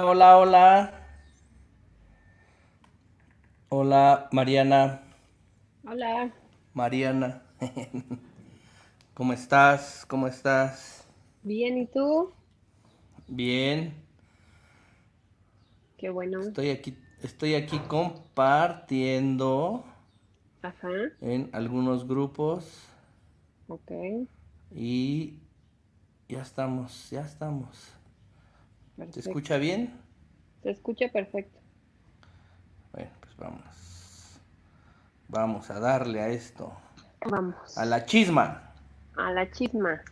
Hola, hola. Hola, Mariana. Hola. Mariana. ¿Cómo estás? ¿Cómo estás? Bien, ¿y tú? Bien. Qué bueno. Estoy aquí, estoy aquí compartiendo Ajá, en algunos grupos ok. y ya estamos, ya estamos. ¿Te Perfecto. escucha bien? Se escucha perfecto. Bueno, pues vamos. Vamos a darle a esto. Vamos. A la chisma. A la chisma.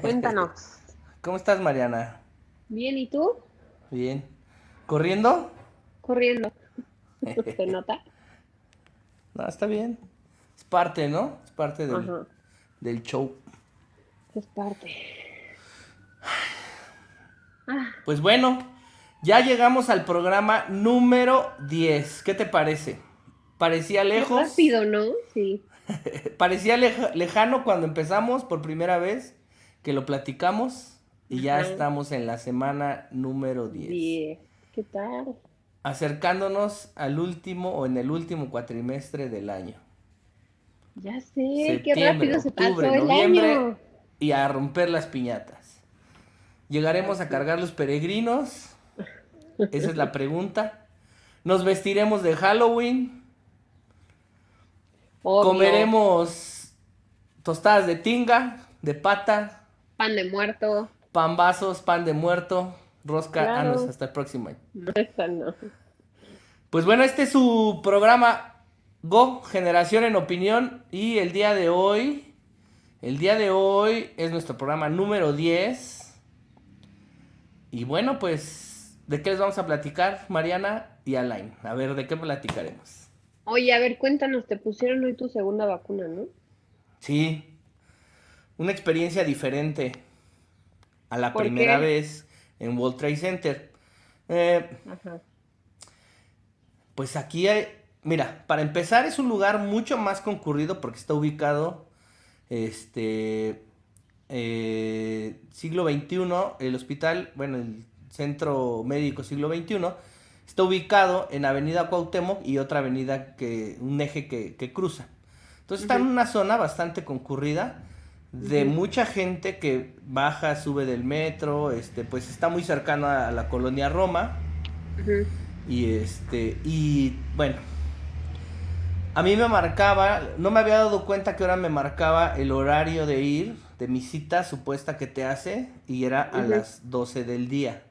Cuéntanos. ¿Cómo estás, Mariana? Bien, ¿y tú? Bien. ¿Corriendo? Corriendo. ¿Se nota? No, está bien. Es parte, ¿no? Es parte del, Ajá. del show. Es parte. Pues bueno, ya llegamos al programa número 10. ¿Qué te parece? Parecía qué lejos. rápido, ¿no? Sí. Parecía leja- lejano cuando empezamos por primera vez que lo platicamos y ya Ajá. estamos en la semana número 10. Diez. ¿Qué tal? Acercándonos al último o en el último cuatrimestre del año. Ya sé, qué rápido se octubre, pasó el año. y a romper las piñatas. ¿Llegaremos a cargar los peregrinos? Esa es la pregunta. ¿Nos vestiremos de Halloween? Obvio. ¿Comeremos tostadas de tinga, de pata, Pan de muerto. pambazos, pan de muerto, rosca? Ah, no, hasta el próximo año. No. Pues bueno, este es su programa Go, Generación en Opinión. Y el día de hoy, el día de hoy es nuestro programa número 10. Y bueno, pues, ¿de qué les vamos a platicar, Mariana y Alain? A ver, ¿de qué platicaremos? Oye, a ver, cuéntanos, te pusieron hoy tu segunda vacuna, ¿no? Sí, una experiencia diferente a la ¿Por primera qué? vez en World Trade Center. Eh, Ajá. Pues aquí hay, mira, para empezar es un lugar mucho más concurrido porque está ubicado, este, eh, siglo XXI, el hospital, bueno, el centro médico siglo XXI, está ubicado en Avenida Cuauhtémoc y otra avenida que, un eje que, que cruza. Entonces está en una zona bastante concurrida de mucha gente que baja, sube del metro, este, pues está muy cercano a la colonia Roma. Y este, y bueno, a mí me marcaba, no me había dado cuenta que ahora me marcaba el horario de ir, de mi cita supuesta que te hace, y era a las 12 del día.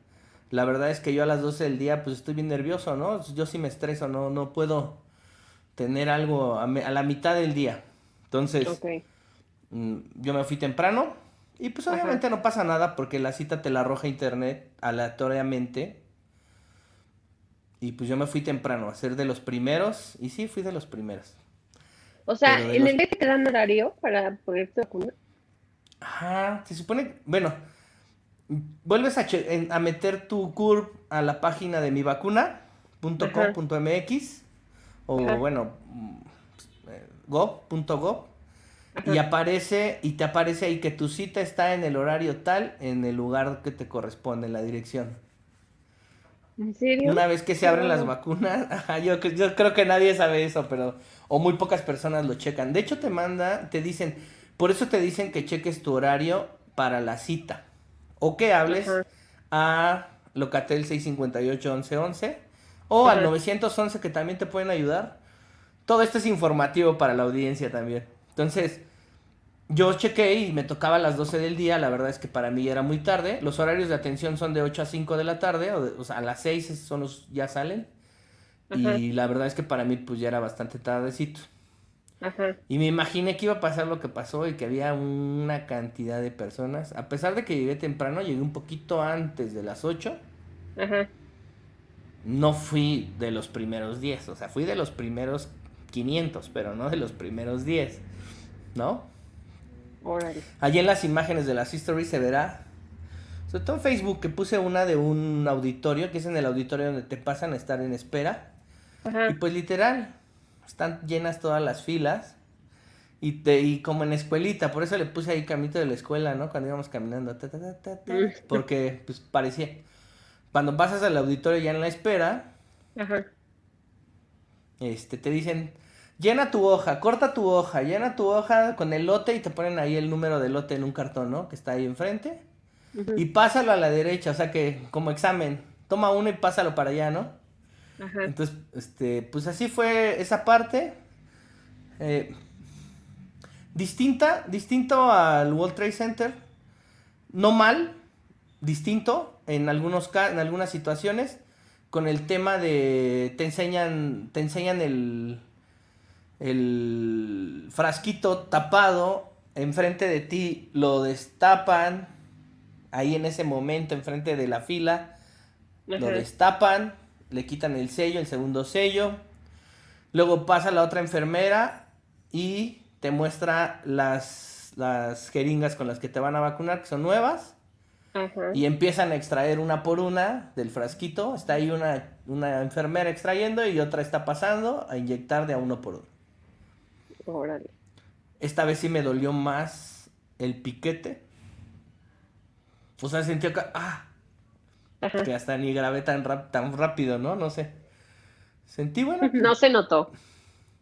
La verdad es que yo a las 12 del día, pues estoy bien nervioso, ¿no? Yo sí me estreso, no, no puedo tener algo a, me- a la mitad del día. Entonces, mm, yo me fui temprano, y pues Ajá. obviamente no pasa nada porque la cita te la arroja internet aleatoriamente. Y pues yo me fui temprano a ser de los primeros. Y sí, fui de los primeros. O sea, ¿en los- el día te dan horario para ponerte vacuna? Ajá, se supone. Bueno, vuelves a, che- en- a meter tu CURP a la página de mivacuna.com.mx o Ajá. bueno, Ajá. y aparece y te aparece ahí que tu cita está en el horario tal, en el lugar que te corresponde, en la dirección. ¿En serio? Una vez que se abren las vacunas, ajá, yo, yo creo que nadie sabe eso, pero, o muy pocas personas lo checan. De hecho, te manda, te dicen, por eso te dicen que cheques tu horario para la cita. O que hables a Locatel 658-1111 o al Ajá. 911 que también te pueden ayudar. Todo esto es informativo para la audiencia también. Entonces, yo chequé y me tocaba a las 12 del día, la verdad es que para mí ya era muy tarde. Los horarios de atención son de 8 a 5 de la tarde, o, de- o sea, a las 6 es- son los, ya salen. Y la verdad es que para mí pues ya era bastante tardecito. Ajá. Y me imaginé que iba a pasar lo que pasó y que había una cantidad de personas. A pesar de que llegué temprano, llegué un poquito antes de las 8. Ajá. No fui de los primeros 10, o sea, fui de los primeros 500, pero no de los primeros 10, ¿no? Órale. Allí en las imágenes de las stories se verá, sobre todo en Facebook, que puse una de un auditorio, que es en el auditorio donde te pasan a estar en espera. Y Ajá. pues literal, están llenas todas las filas. Y, te, y como en escuelita, por eso le puse ahí camito de la escuela, ¿no? Cuando íbamos caminando. ta, ta, ta, ta, ta, Mm. porque pues parecía. Cuando pasas al auditorio ya en la espera, Ajá. este, te dicen, llena tu hoja, corta tu hoja, llena tu hoja con el lote y te ponen ahí el número del lote en un cartón, ¿no? Que está ahí enfrente. Y pásalo a la derecha, o sea que como examen, toma uno y pásalo para allá, ¿no? Ajá. Entonces, este, pues así fue esa parte. Eh, distinta, distinto al World Trade Center. No mal, distinto en, algunos, en algunas situaciones. Con el tema de. Te enseñan. Te enseñan el. El frasquito tapado. Enfrente de ti. Lo destapan. Ahí en ese momento, enfrente de la fila. Lo destapan, le quitan el sello, el segundo sello. Luego pasa la otra enfermera y te muestra las, las jeringas con las que te van a vacunar, que son nuevas. Ajá. Y empiezan a extraer una por una del frasquito. Está ahí una, una enfermera extrayendo y otra está pasando a inyectar de a uno por uno. Órale. Esta vez sí me dolió más el piquete. O sea, sentí acá, ah, Ajá. que hasta ni grabé tan, rap- tan rápido, ¿no? No sé. Sentí, bueno, No se notó.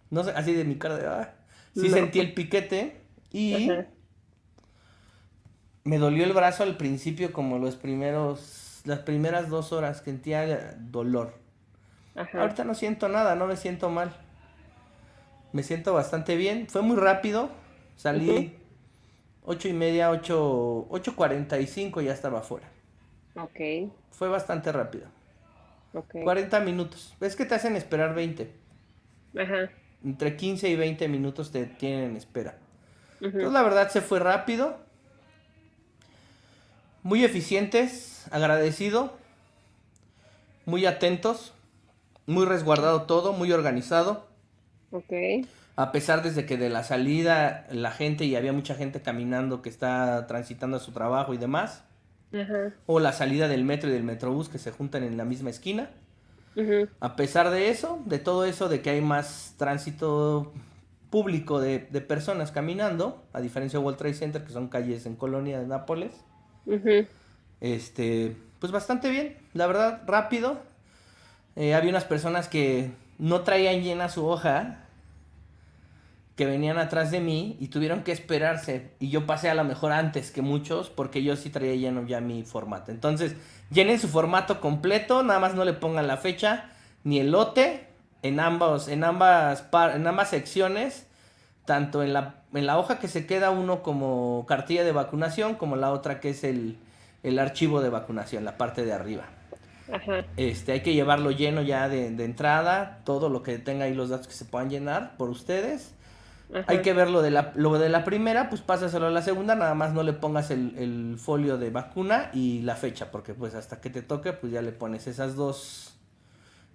no sé, así de mi cara de, ah. Sí No. sentí el piquete y Ajá. me dolió el brazo al principio como los primeros, las primeras dos horas, sentía dolor. Ajá. Ahorita no siento nada, no me siento mal. Me siento bastante bien. Fue muy rápido. Salí ocho y media, ocho, ocho cuarenta y cinco ya estaba afuera. Ok. Fue bastante rápido. Ok. 40 minutos. Es que te hacen esperar 20. Ajá. Entre 15 y 20 minutos te tienen en espera. Entonces la verdad se fue rápido. Muy eficientes, agradecido. Muy atentos. Muy resguardado todo, muy organizado. Ok. A pesar desde que de la salida la gente y había mucha gente caminando que está transitando a su trabajo y demás. O la salida del metro y del metrobús que se juntan en la misma esquina. A pesar de eso, de todo eso, de que hay más tránsito público de, de personas caminando, a diferencia de World Trade Center, que son calles en Colonia de Nápoles, este, pues bastante bien, la verdad, rápido. Eh, había unas personas que no traían llena su hoja, que venían atrás de mí y tuvieron que esperarse. Y yo pasé a lo mejor antes que muchos, porque yo sí traía lleno ya mi formato. Entonces, llenen su formato completo, nada más no le pongan la fecha ni el lote en ambos, en ambas, en ambas secciones, tanto en la, en la hoja que se queda uno como cartilla de vacunación, como la otra que es el, el archivo de vacunación, la parte de arriba. Ajá. Este, hay que llevarlo lleno ya de, de entrada, todo lo que tenga ahí los datos que se puedan llenar por ustedes. Ajá. Hay que ver lo de la, lo de la primera, pues pásaselo a la segunda, nada más no le pongas el, el folio de vacuna y la fecha, porque pues hasta que te toque, pues ya le pones esas dos,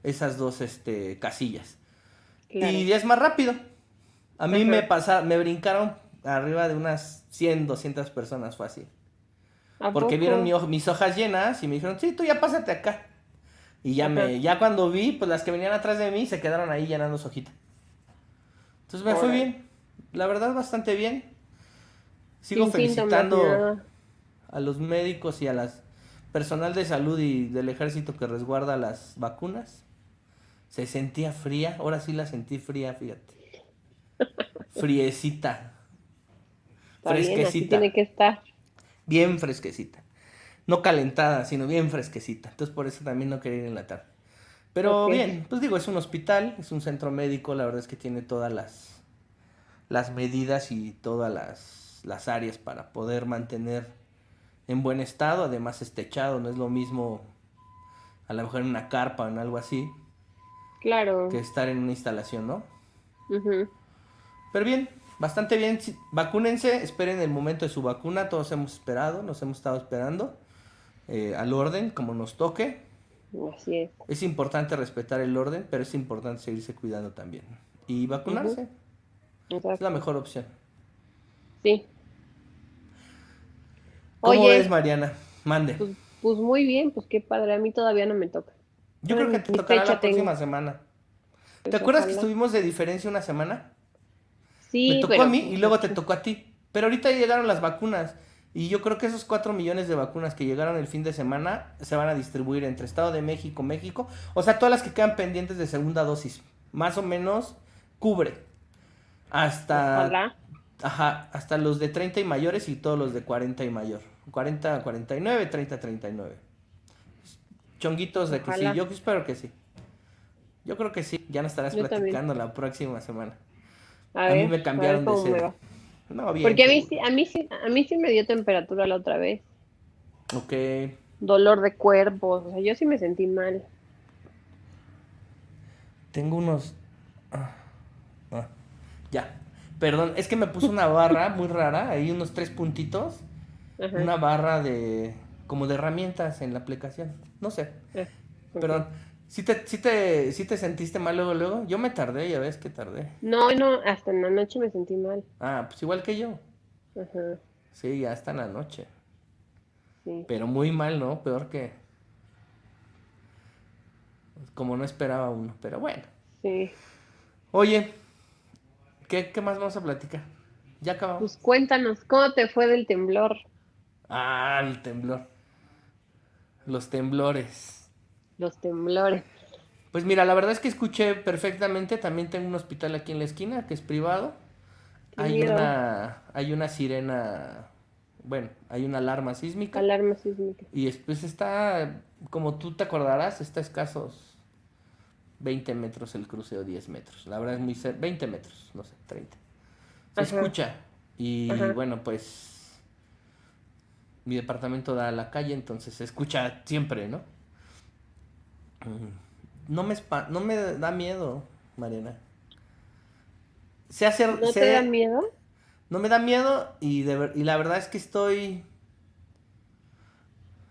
esas dos este, casillas. Claro. Y es más rápido. A mí Ajá. me pasa, me brincaron arriba de unas 100, 200 personas fácil. ¿A Porque poco? vieron mi hoj- mis hojas llenas y me dijeron, sí, tú ya pásate acá. Y ya Ajá. me, ya cuando vi, pues las que venían atrás de mí se quedaron ahí llenando su hojita. Entonces me fue Órale. bien. La verdad, bastante bien. Sigo Sin síntomas ni felicitando a los médicos y a las personal de salud y del ejército que resguarda las vacunas. Se sentía fría, ahora sí la sentí fría, fíjate. Friecita. Está bien, así Fresquecita. tiene que estar. Bien fresquecita. No calentada, sino bien fresquecita. Entonces por eso también no quería ir en la tarde. Pero bien, pues digo, es un hospital, es un centro médico, la verdad es que tiene todas las, las medidas y todas las, las áreas para poder mantener en buen estado. Además es techado, no es lo mismo a lo mejor en una carpa o en algo así Claro. que estar en una instalación, ¿no? Pero bien, bastante bien. Vacúnense, esperen el momento de su vacuna. Todos hemos esperado, nos hemos estado esperando eh, al orden, como nos toque. Así es. Es importante respetar el orden, pero es importante seguirse cuidando también. Y vacunarse es la mejor opción. Sí. ¿Cómo Oye, ves, Mariana? Mande. pues, pues muy bien, pues qué padre. A mí todavía no me toca. Yo creo que te tocará la próxima tengo. semana. ¿Te Pues acuerdas que estuvimos de diferencia una semana? Sí, Me tocó pero- a mí y luego te tocó a ti. Pero ahorita llegaron las vacunas Y yo creo que esos 4 millones de vacunas que llegaron el fin de semana se van a distribuir entre Estado de México, México. O sea, todas las que quedan pendientes de segunda dosis. Más o menos cubre. Hasta... Ojalá. Ajá, hasta los de 30 y mayores y todos los de 40 y mayor. 40 49, 30 39. Chonguitos de que sí, yo espero que sí. Yo creo que sí, ya nos estarás Yo también. platicando la próxima semana. A, A mí me cambiaron de sede. No, bien. Porque a mí, sí- a, mí sí, a mí sí me dio temperatura la otra vez. Ok. Dolor de cuerpo. O sea, yo sí me sentí mal. Tengo unos. ah, ah, ya. Perdón, es que me puso una barra muy rara, ahí unos tres puntitos. Ajá. Una barra de. como de herramientas en la aplicación. No sé. Ah, ok. Perdón. ¿Sí te, sí te, sí te sentiste mal luego, luego? Yo me tardé, ya ves que tardé. No, no, hasta en la noche me sentí mal. Ah, pues igual que yo. Ajá, Sí, ya hasta en la noche. sí. Pero muy mal, ¿no? Peor que. Como no esperaba uno. Pero bueno. Sí. Oye, ¿qué, qué más vamos a platicar? Ya acabamos. Pues cuéntanos, ¿cómo te fue del temblor? Ah, el temblor. Los temblores. Los temblores. Pues mira, la verdad es que escuché perfectamente. También tengo un hospital aquí en la esquina que es privado. Hay una, hay una sirena, bueno, hay una alarma sísmica. Alarma sísmica. Y después está, como tú te acordarás, está a escasos 20 metros el cruce o 10 metros. La verdad es muy cerca, 20 metros, no sé, 30. Se Ajá. escucha. Y Ajá. bueno, pues mi departamento da a la calle, entonces se escucha siempre, ¿no? No me, no me da miedo, Mariana. Sé hacer, ¿No te da miedo? no me da miedo y, de y la verdad es que estoy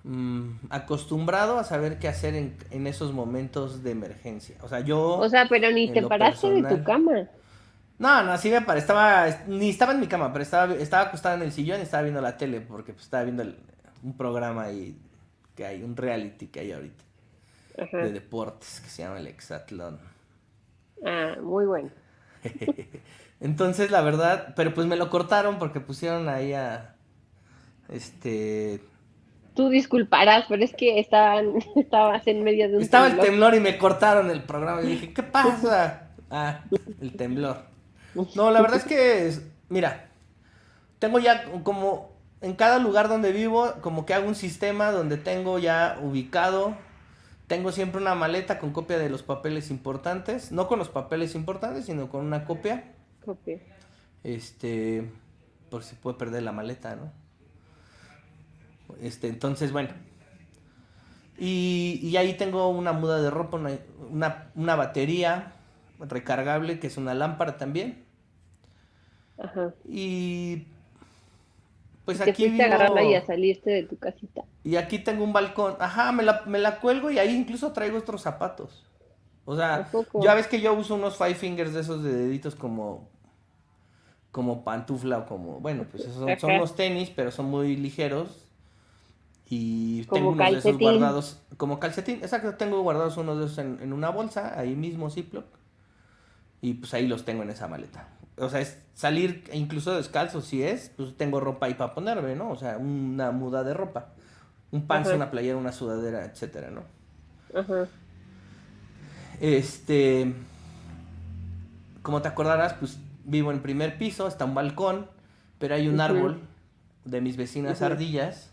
mm, acostumbrado a saber qué hacer en, en esos momentos de emergencia. O sea, yo... O sea, pero ni te paraste de tu cama. No, no, sí me parece. Estaba, ni estaba en mi cama, pero estaba, estaba acostada en el sillón y estaba viendo la tele porque pues, estaba viendo el- un programa ahí que hay, un reality que hay ahorita Ajá. de deportes que se llama el Exatlón. Ah, muy bueno. Entonces, la verdad, pero pues me lo cortaron porque pusieron ahí a este Tú disculparás, pero es que estaban, estabas en medio de un Estaba el temblor. temblor y me cortaron el programa. Y dije, ¿qué pasa? Ah, el temblor. No, la verdad es que, es- mira, tengo ya como en cada lugar donde vivo, como que hago un sistema donde tengo ya ubicado, tengo siempre una maleta con copia de los papeles importantes, no con los papeles importantes, sino con una copia, Copia. este, por si puede perder la maleta, ¿no? Este, entonces, bueno. Y, y ahí tengo una muda de ropa, una, una, una batería recargable, que es una lámpara también. Ajá. Y pues te aquí a agarrarla y a salirte de tu casita. y aquí tengo un balcón. Ajá, me la, me la cuelgo y ahí incluso traigo otros zapatos. O ¿A sea, ya ves que yo uso unos five fingers de esos de deditos como como pantufla o como, bueno, pues esos son, son unos tenis, pero son muy ligeros. Y Como tengo unos de esos guardados, como calcetín, exacto, tengo guardados unos de esos en, en una bolsa, ahí mismo Ziploc. Y pues ahí los tengo en esa maleta. O sea, es salir incluso descalzo, si es, pues tengo ropa ahí para ponerme, ¿no? O sea, una muda de ropa. Un pants, una playera, una sudadera, etcétera, ¿no? Ajá. Este, como te acordarás, pues vivo en primer piso, está un balcón, pero hay un árbol de mis vecinas ardillas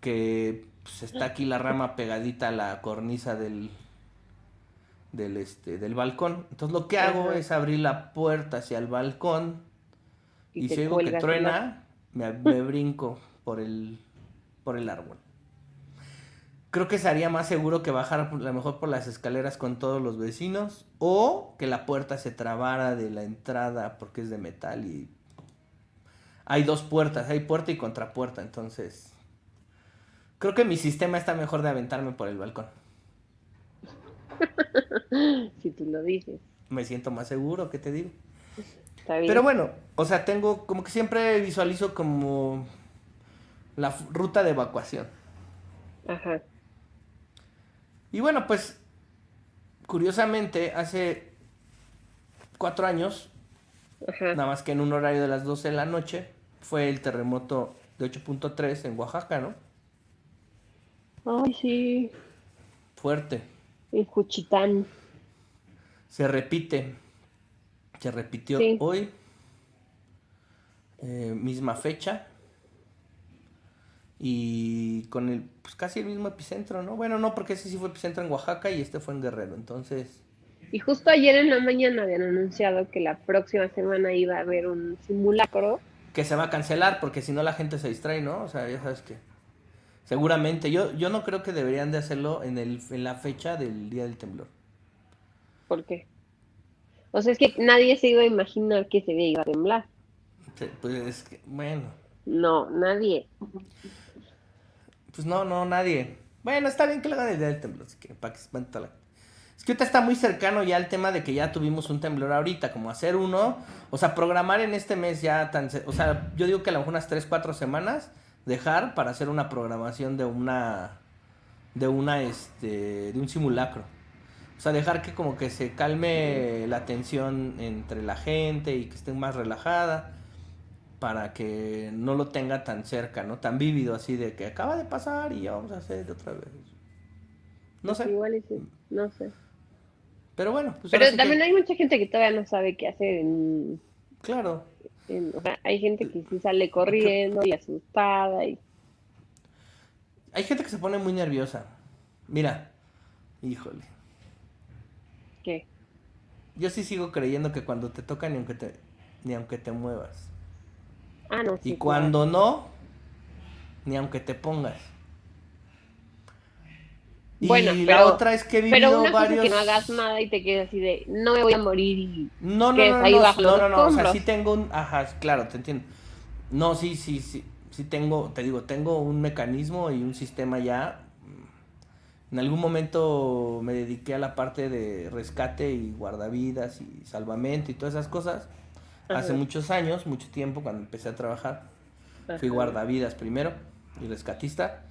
que pues, está aquí la rama pegadita a la cornisa del del este del balcón. Entonces lo que hago Ajá. es abrir la puerta hacia el balcón y, te si oigo que la- truena, me, me brinco por el por el árbol. Creo que sería más seguro que bajar a lo mejor por las escaleras con todos los vecinos o que la puerta se trabara de la entrada porque es de metal y hay dos puertas, hay puerta y contrapuerta, entonces creo que mi sistema está mejor de aventarme por el balcón. Si tú lo dices. Me siento más seguro, ¿qué te digo? Está bien. Pero bueno, o sea, tengo como que siempre visualizo como la ruta de evacuación. Ajá. Y bueno, pues curiosamente hace cuatro años Ajá. Nada más que en un horario de las 12 de la noche fue el terremoto de 8.3 en Oaxaca, ¿no? Ay, sí. Fuerte. En Cuchitán. Se repite. Se repitió Sí. hoy. eh, misma fecha. Y con el, pues casi el mismo epicentro, ¿no? Bueno, no, porque ese sí fue epicentro en Oaxaca y este fue en Guerrero. Entonces, Y justo ayer en la mañana habían anunciado que la próxima semana iba a haber un simulacro. que se va a cancelar porque si no la gente se distrae, ¿no? O sea, ya sabes que seguramente yo yo no creo que deberían de hacerlo en el en la fecha del día del temblor. ¿Por qué? O sea, es que nadie se iba a imaginar que ese día iba a temblar. Pues es que bueno, No, nadie. pues no, no nadie. Bueno, está bien que lo hagan el día del temblor, si quieren, para que toda la- Es que ahorita está muy cercano ya el tema de que ya tuvimos un temblor ahorita, como hacer uno, o sea, programar en este mes ya tan, o sea, yo digo que a lo mejor unas 3, 4 semanas dejar para hacer una programación de una de una este de un simulacro. O sea, dejar que como que se calme la tensión entre la gente y que esté más relajada para que no lo tenga tan cerca, ¿no? Tan vívido así de que acaba de pasar y ya vamos a hacer otra vez. No sé. Igual y sí, no sé. Pero bueno, pues Pero que- también hay mucha gente que todavía no sabe qué hacer en, Claro. Hay gente que sí sale corriendo y asustada y Hay gente que se pone muy nerviosa. Mira, híjole. ¿qué? Yo sí sigo creyendo que cuando te toca ni aunque te, ni aunque te muevas. Ah, no, sí. Y cuando no, ni aunque te pongas. Y Bueno, la pero- otra es que he vivido Pero una cosa varios... es que no hagas nada y te quedes así de, no me voy a morir y... No, no, no, es ahí no, no, no, no, o sea, sí tengo un, ajá, claro, te entiendo. No, sí, sí, sí, sí tengo, te digo, tengo un mecanismo y un sistema ya. En algún momento me dediqué a la parte de rescate y guardavidas y salvamento y todas esas cosas. Hace Ajá. muchos años, mucho tiempo, cuando empecé a trabajar, fui Ajá. guardavidas primero y rescatista.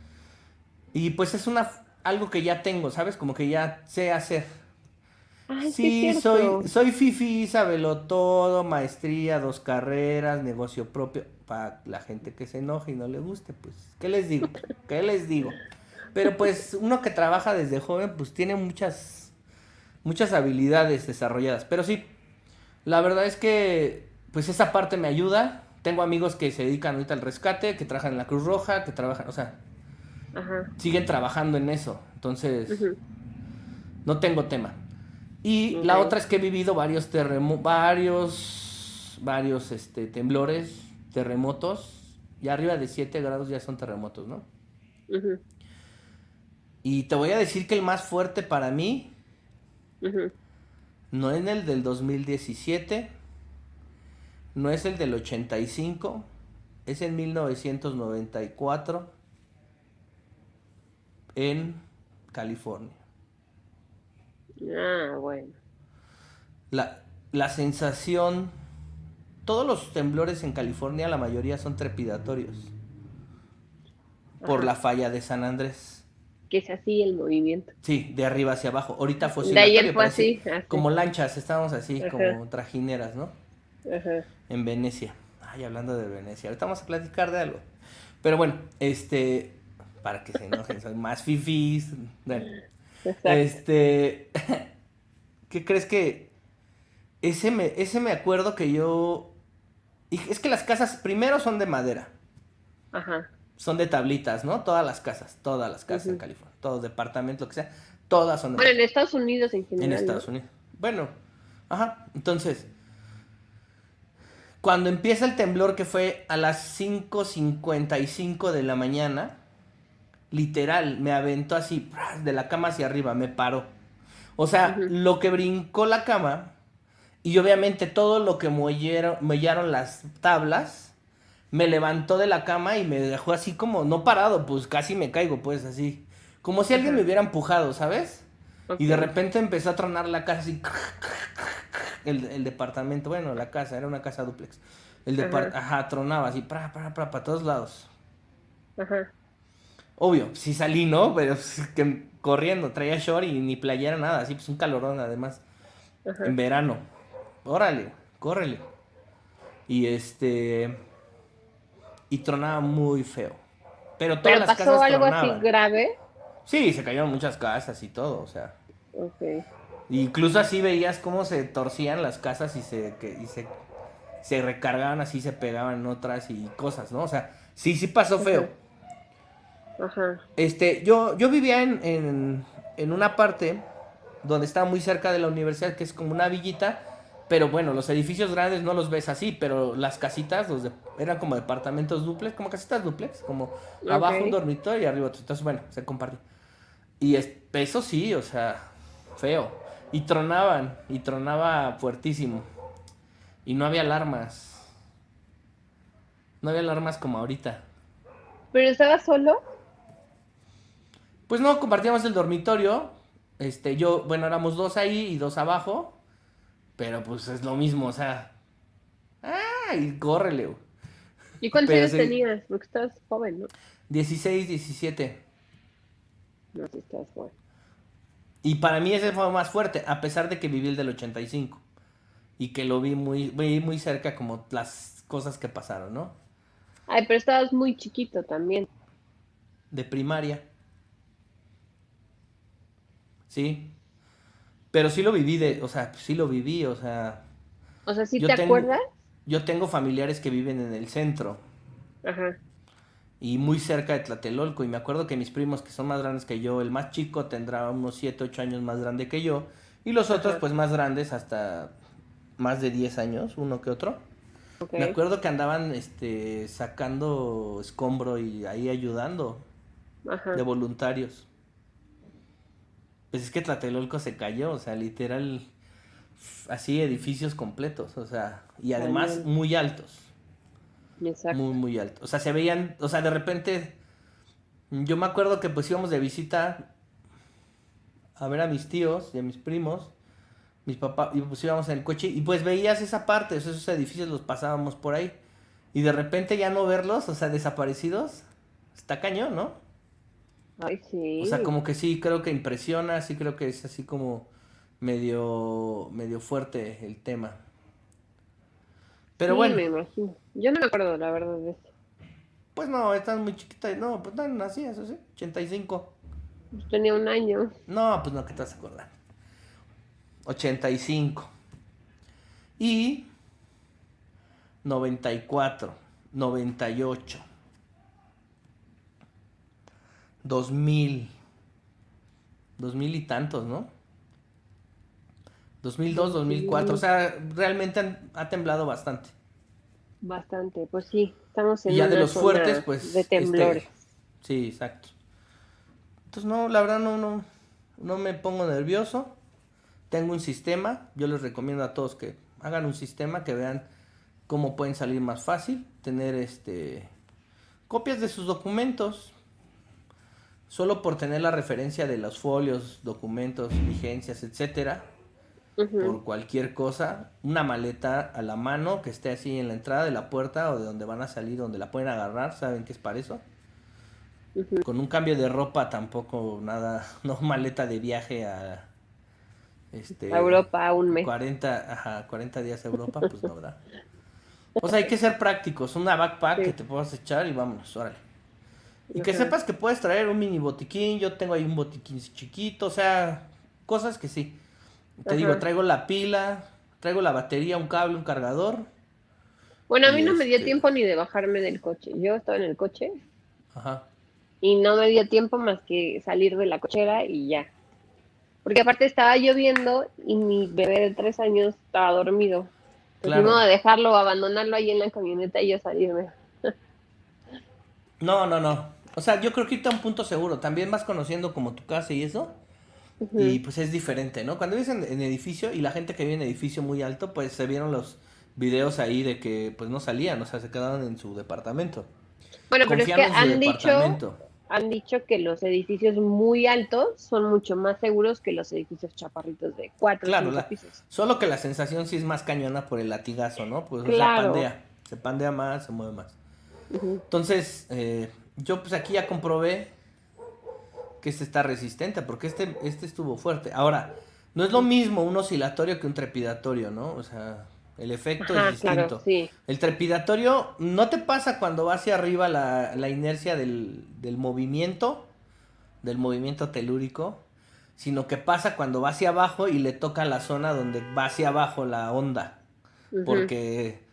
Y pues es una algo que ya tengo, ¿sabes? Como que ya sé hacer. Ay, Sí, soy, soy fifi, sabelo todo, maestría, dos carreras, negocio propio. Para la gente que se enoje y no le guste, pues, ¿qué les digo? ¿Qué les digo? Pero pues uno que trabaja desde joven, pues tiene muchas, muchas habilidades desarrolladas. Pero sí, la verdad es que, pues esa parte me ayuda. Tengo amigos que se dedican ahorita al rescate, que trabajan en la Cruz Roja, que trabajan, o sea, Ajá. siguen trabajando en eso. Entonces, no tengo tema. Y la otra es que he vivido varios terremotos, varios, varios este, temblores, terremotos. Y arriba de 7 grados ya son terremotos, ¿no? Y te voy a decir que el más fuerte para mí no es el del 2017, no es el del 85, es en 1994 en California. Ah, bueno. La, la sensación, todos los temblores en California, la mayoría son trepidatorios. Por la falla de San Andrés. Que es así el movimiento. Sí, de arriba hacia abajo. Ahorita fue De ayer fue así, así. Como lanchas, estábamos así, Ajá. como trajineras, ¿no? Ajá. En Venecia. Ay, hablando de Venecia. Ahorita vamos a platicar de algo. Pero bueno, este. Para que se enojen, son más fifis. Bueno, este. ¿Qué crees que.? Ese me, ese me acuerdo que yo. es que las casas primero son de madera. Ajá. Son de tablitas, ¿no? Todas las casas. Todas las casas en. California. Todos departamentos, lo que sea. Todas son de Bueno, en Estados Unidos en general. en ¿no? Estados Unidos. Bueno, ajá. Entonces, cuando empieza el temblor que fue a las 5.55 de la mañana, literal, me aventó así, de la cama hacia arriba, me paró. O sea, lo que brincó la cama, y obviamente todo lo que mollaron, mollaron las tablas, me levantó de la cama y me dejó así como, no parado, pues casi me caigo, pues así. Como si alguien me hubiera empujado, ¿sabes? Y de repente empezó a tronar la casa así. El, el departamento, bueno, la casa, era una casa duplex. El depart Ajá. ajá. tronaba así, para, para, para, para todos lados. Ajá. Obvio, sí salí, ¿no? Pero pues, que corriendo, traía short y ni playera, nada, así pues un calorón además. Ajá. En verano. Órale, córrele. Y este. y tronaba muy feo. Pero todas ¿Pero las pasó casas algo así grave? Sí, se cayeron muchas casas y todo, o sea. Ok. Incluso así veías cómo se torcían las casas y se, que, y se, se recargaban así, se pegaban en otras y cosas, ¿no? O sea, sí, sí pasó feo. Ajá. Este, yo, yo vivía en, en, en una parte donde estaba muy cerca de la universidad, que es como una villita, pero bueno, los edificios grandes no los ves así, pero las casitas los de- eran como departamentos duplex, como casitas duplex, como abajo un dormitorio y arriba otro. Entonces, bueno, se compartía. Y es, eso sí, o sea, feo. Y tronaban, y tronaba fuertísimo. Y no había alarmas. No había alarmas como ahorita. ¿Pero estaba solo? Pues no, compartíamos el dormitorio. Este, yo, bueno, éramos dos ahí y dos abajo. Pero pues es lo mismo, o sea. ¡Ay! Córrele. güey. ¿Y cuántos años tenías? Porque estabas joven, ¿no? 16, 17. No, sí estabas joven. Y para mí ese fue más fuerte, a pesar de que viví el del 85. Y que lo vi muy, vi muy cerca como las cosas que pasaron, ¿no? Ay, pero estabas muy chiquito también. De primaria. Sí. Pero sí lo viví de, o sea, sí lo viví, o sea, O sea, ¿sí te tengo- acuerdas? yo tengo familiares que viven en el centro. Ajá. y muy cerca de Tlatelolco. Y me acuerdo que mis primos, que son más grandes que yo, el más chico tendrá unos 7, 8 años más grande que yo. Y los otros, pues más grandes, hasta más de 10 años, uno que otro. Me acuerdo que andaban este, sacando escombro y ahí ayudando Ajá. de voluntarios. Pues es que Tlatelolco se cayó, o sea, literal, así edificios completos, o sea, y además muy altos. Exacto. Muy, muy alto. O sea, se veían, o sea, de repente, yo me acuerdo que pues íbamos de visita a ver a mis tíos y a mis primos, mis papás, y pues íbamos en el coche y pues veías esa parte, esos edificios los pasábamos por ahí. Y de repente ya no verlos, o sea, desaparecidos, está cañón, ¿no? Ay, sí. O sea, como que sí, creo que impresiona, sí creo que es así como medio, medio fuerte el tema. Pero Sí, bueno. me imagino. Yo no me acuerdo, la verdad, de eso. Pues no, están muy chiquitas. No, pues están así, eso sí. 85. Yo tenía un año. No, pues no, que te vas a acordar. 85. Y 94. 98. 2000. 2000 y tantos, ¿no? 2002, 2004. O sea, realmente han- ha temblado bastante. Bastante. Pues sí, estamos en Y ya de los zona fuertes, pues. De temblores. este, sí, exacto. Entonces, no, la verdad no, no, no me pongo nervioso. Tengo un sistema. Yo les recomiendo a todos que hagan un sistema, que vean cómo pueden salir más fácil. Tener este copias de sus documentos. Solo por tener la referencia de los folios, documentos, vigencias, etcétera por cualquier cosa, una maleta a la mano que esté así en la entrada de la puerta o de donde van a salir, donde la pueden agarrar, saben que es para eso. Con un cambio de ropa tampoco nada, no maleta de viaje a este A Europa, un mes. 40, ajá, 40 días a Europa, pues no, ¿verdad? O sea, hay que ser prácticos, una backpack Sí. que te puedas echar y vámonos, órale. Y que sepas que puedes traer un mini botiquín, yo tengo ahí un botiquín chiquito, o sea, cosas que sí. Te Ajá. digo, traigo la pila, traigo la batería, un cable, un cargador. Bueno, a mí no me dio este- tiempo ni de bajarme del coche. Yo estaba en el coche Ajá. y no me dio tiempo más que salir de la cochera y ya. Porque aparte estaba lloviendo y mi bebé de tres años estaba dormido. Pues Claro. modo de dejarlo, abandonarlo ahí en la camioneta y yo salirme. No, no, no. O sea, yo creo que irte a un punto seguro. También vas conociendo como tu casa y eso. Y pues es diferente, ¿no? Cuando vives en, en edificio y la gente que vive en edificio muy alto, pues se vieron los videos ahí de que pues no salían, o sea, se quedaban en su departamento. Bueno, pero es que han dicho, han dicho que los edificios muy altos son mucho más seguros que los edificios chaparritos de cuatro Claro, la- pisos. Solo que la sensación sí es más cañona por el latigazo, ¿no? Pues o sea, Claro. pandea. Se pandea más, se mueve más. Entonces, eh, yo pues aquí ya comprobé que este está resistente, porque este, este estuvo fuerte. Ahora, no es lo mismo un oscilatorio que un trepidatorio, ¿no? O sea, El efecto Ajá, es distinto. claro, sí. El trepidatorio no te pasa cuando va hacia arriba la, la inercia del, del movimiento, del movimiento telúrico, sino que pasa cuando va hacia abajo y le toca la zona donde va hacia abajo la onda, porque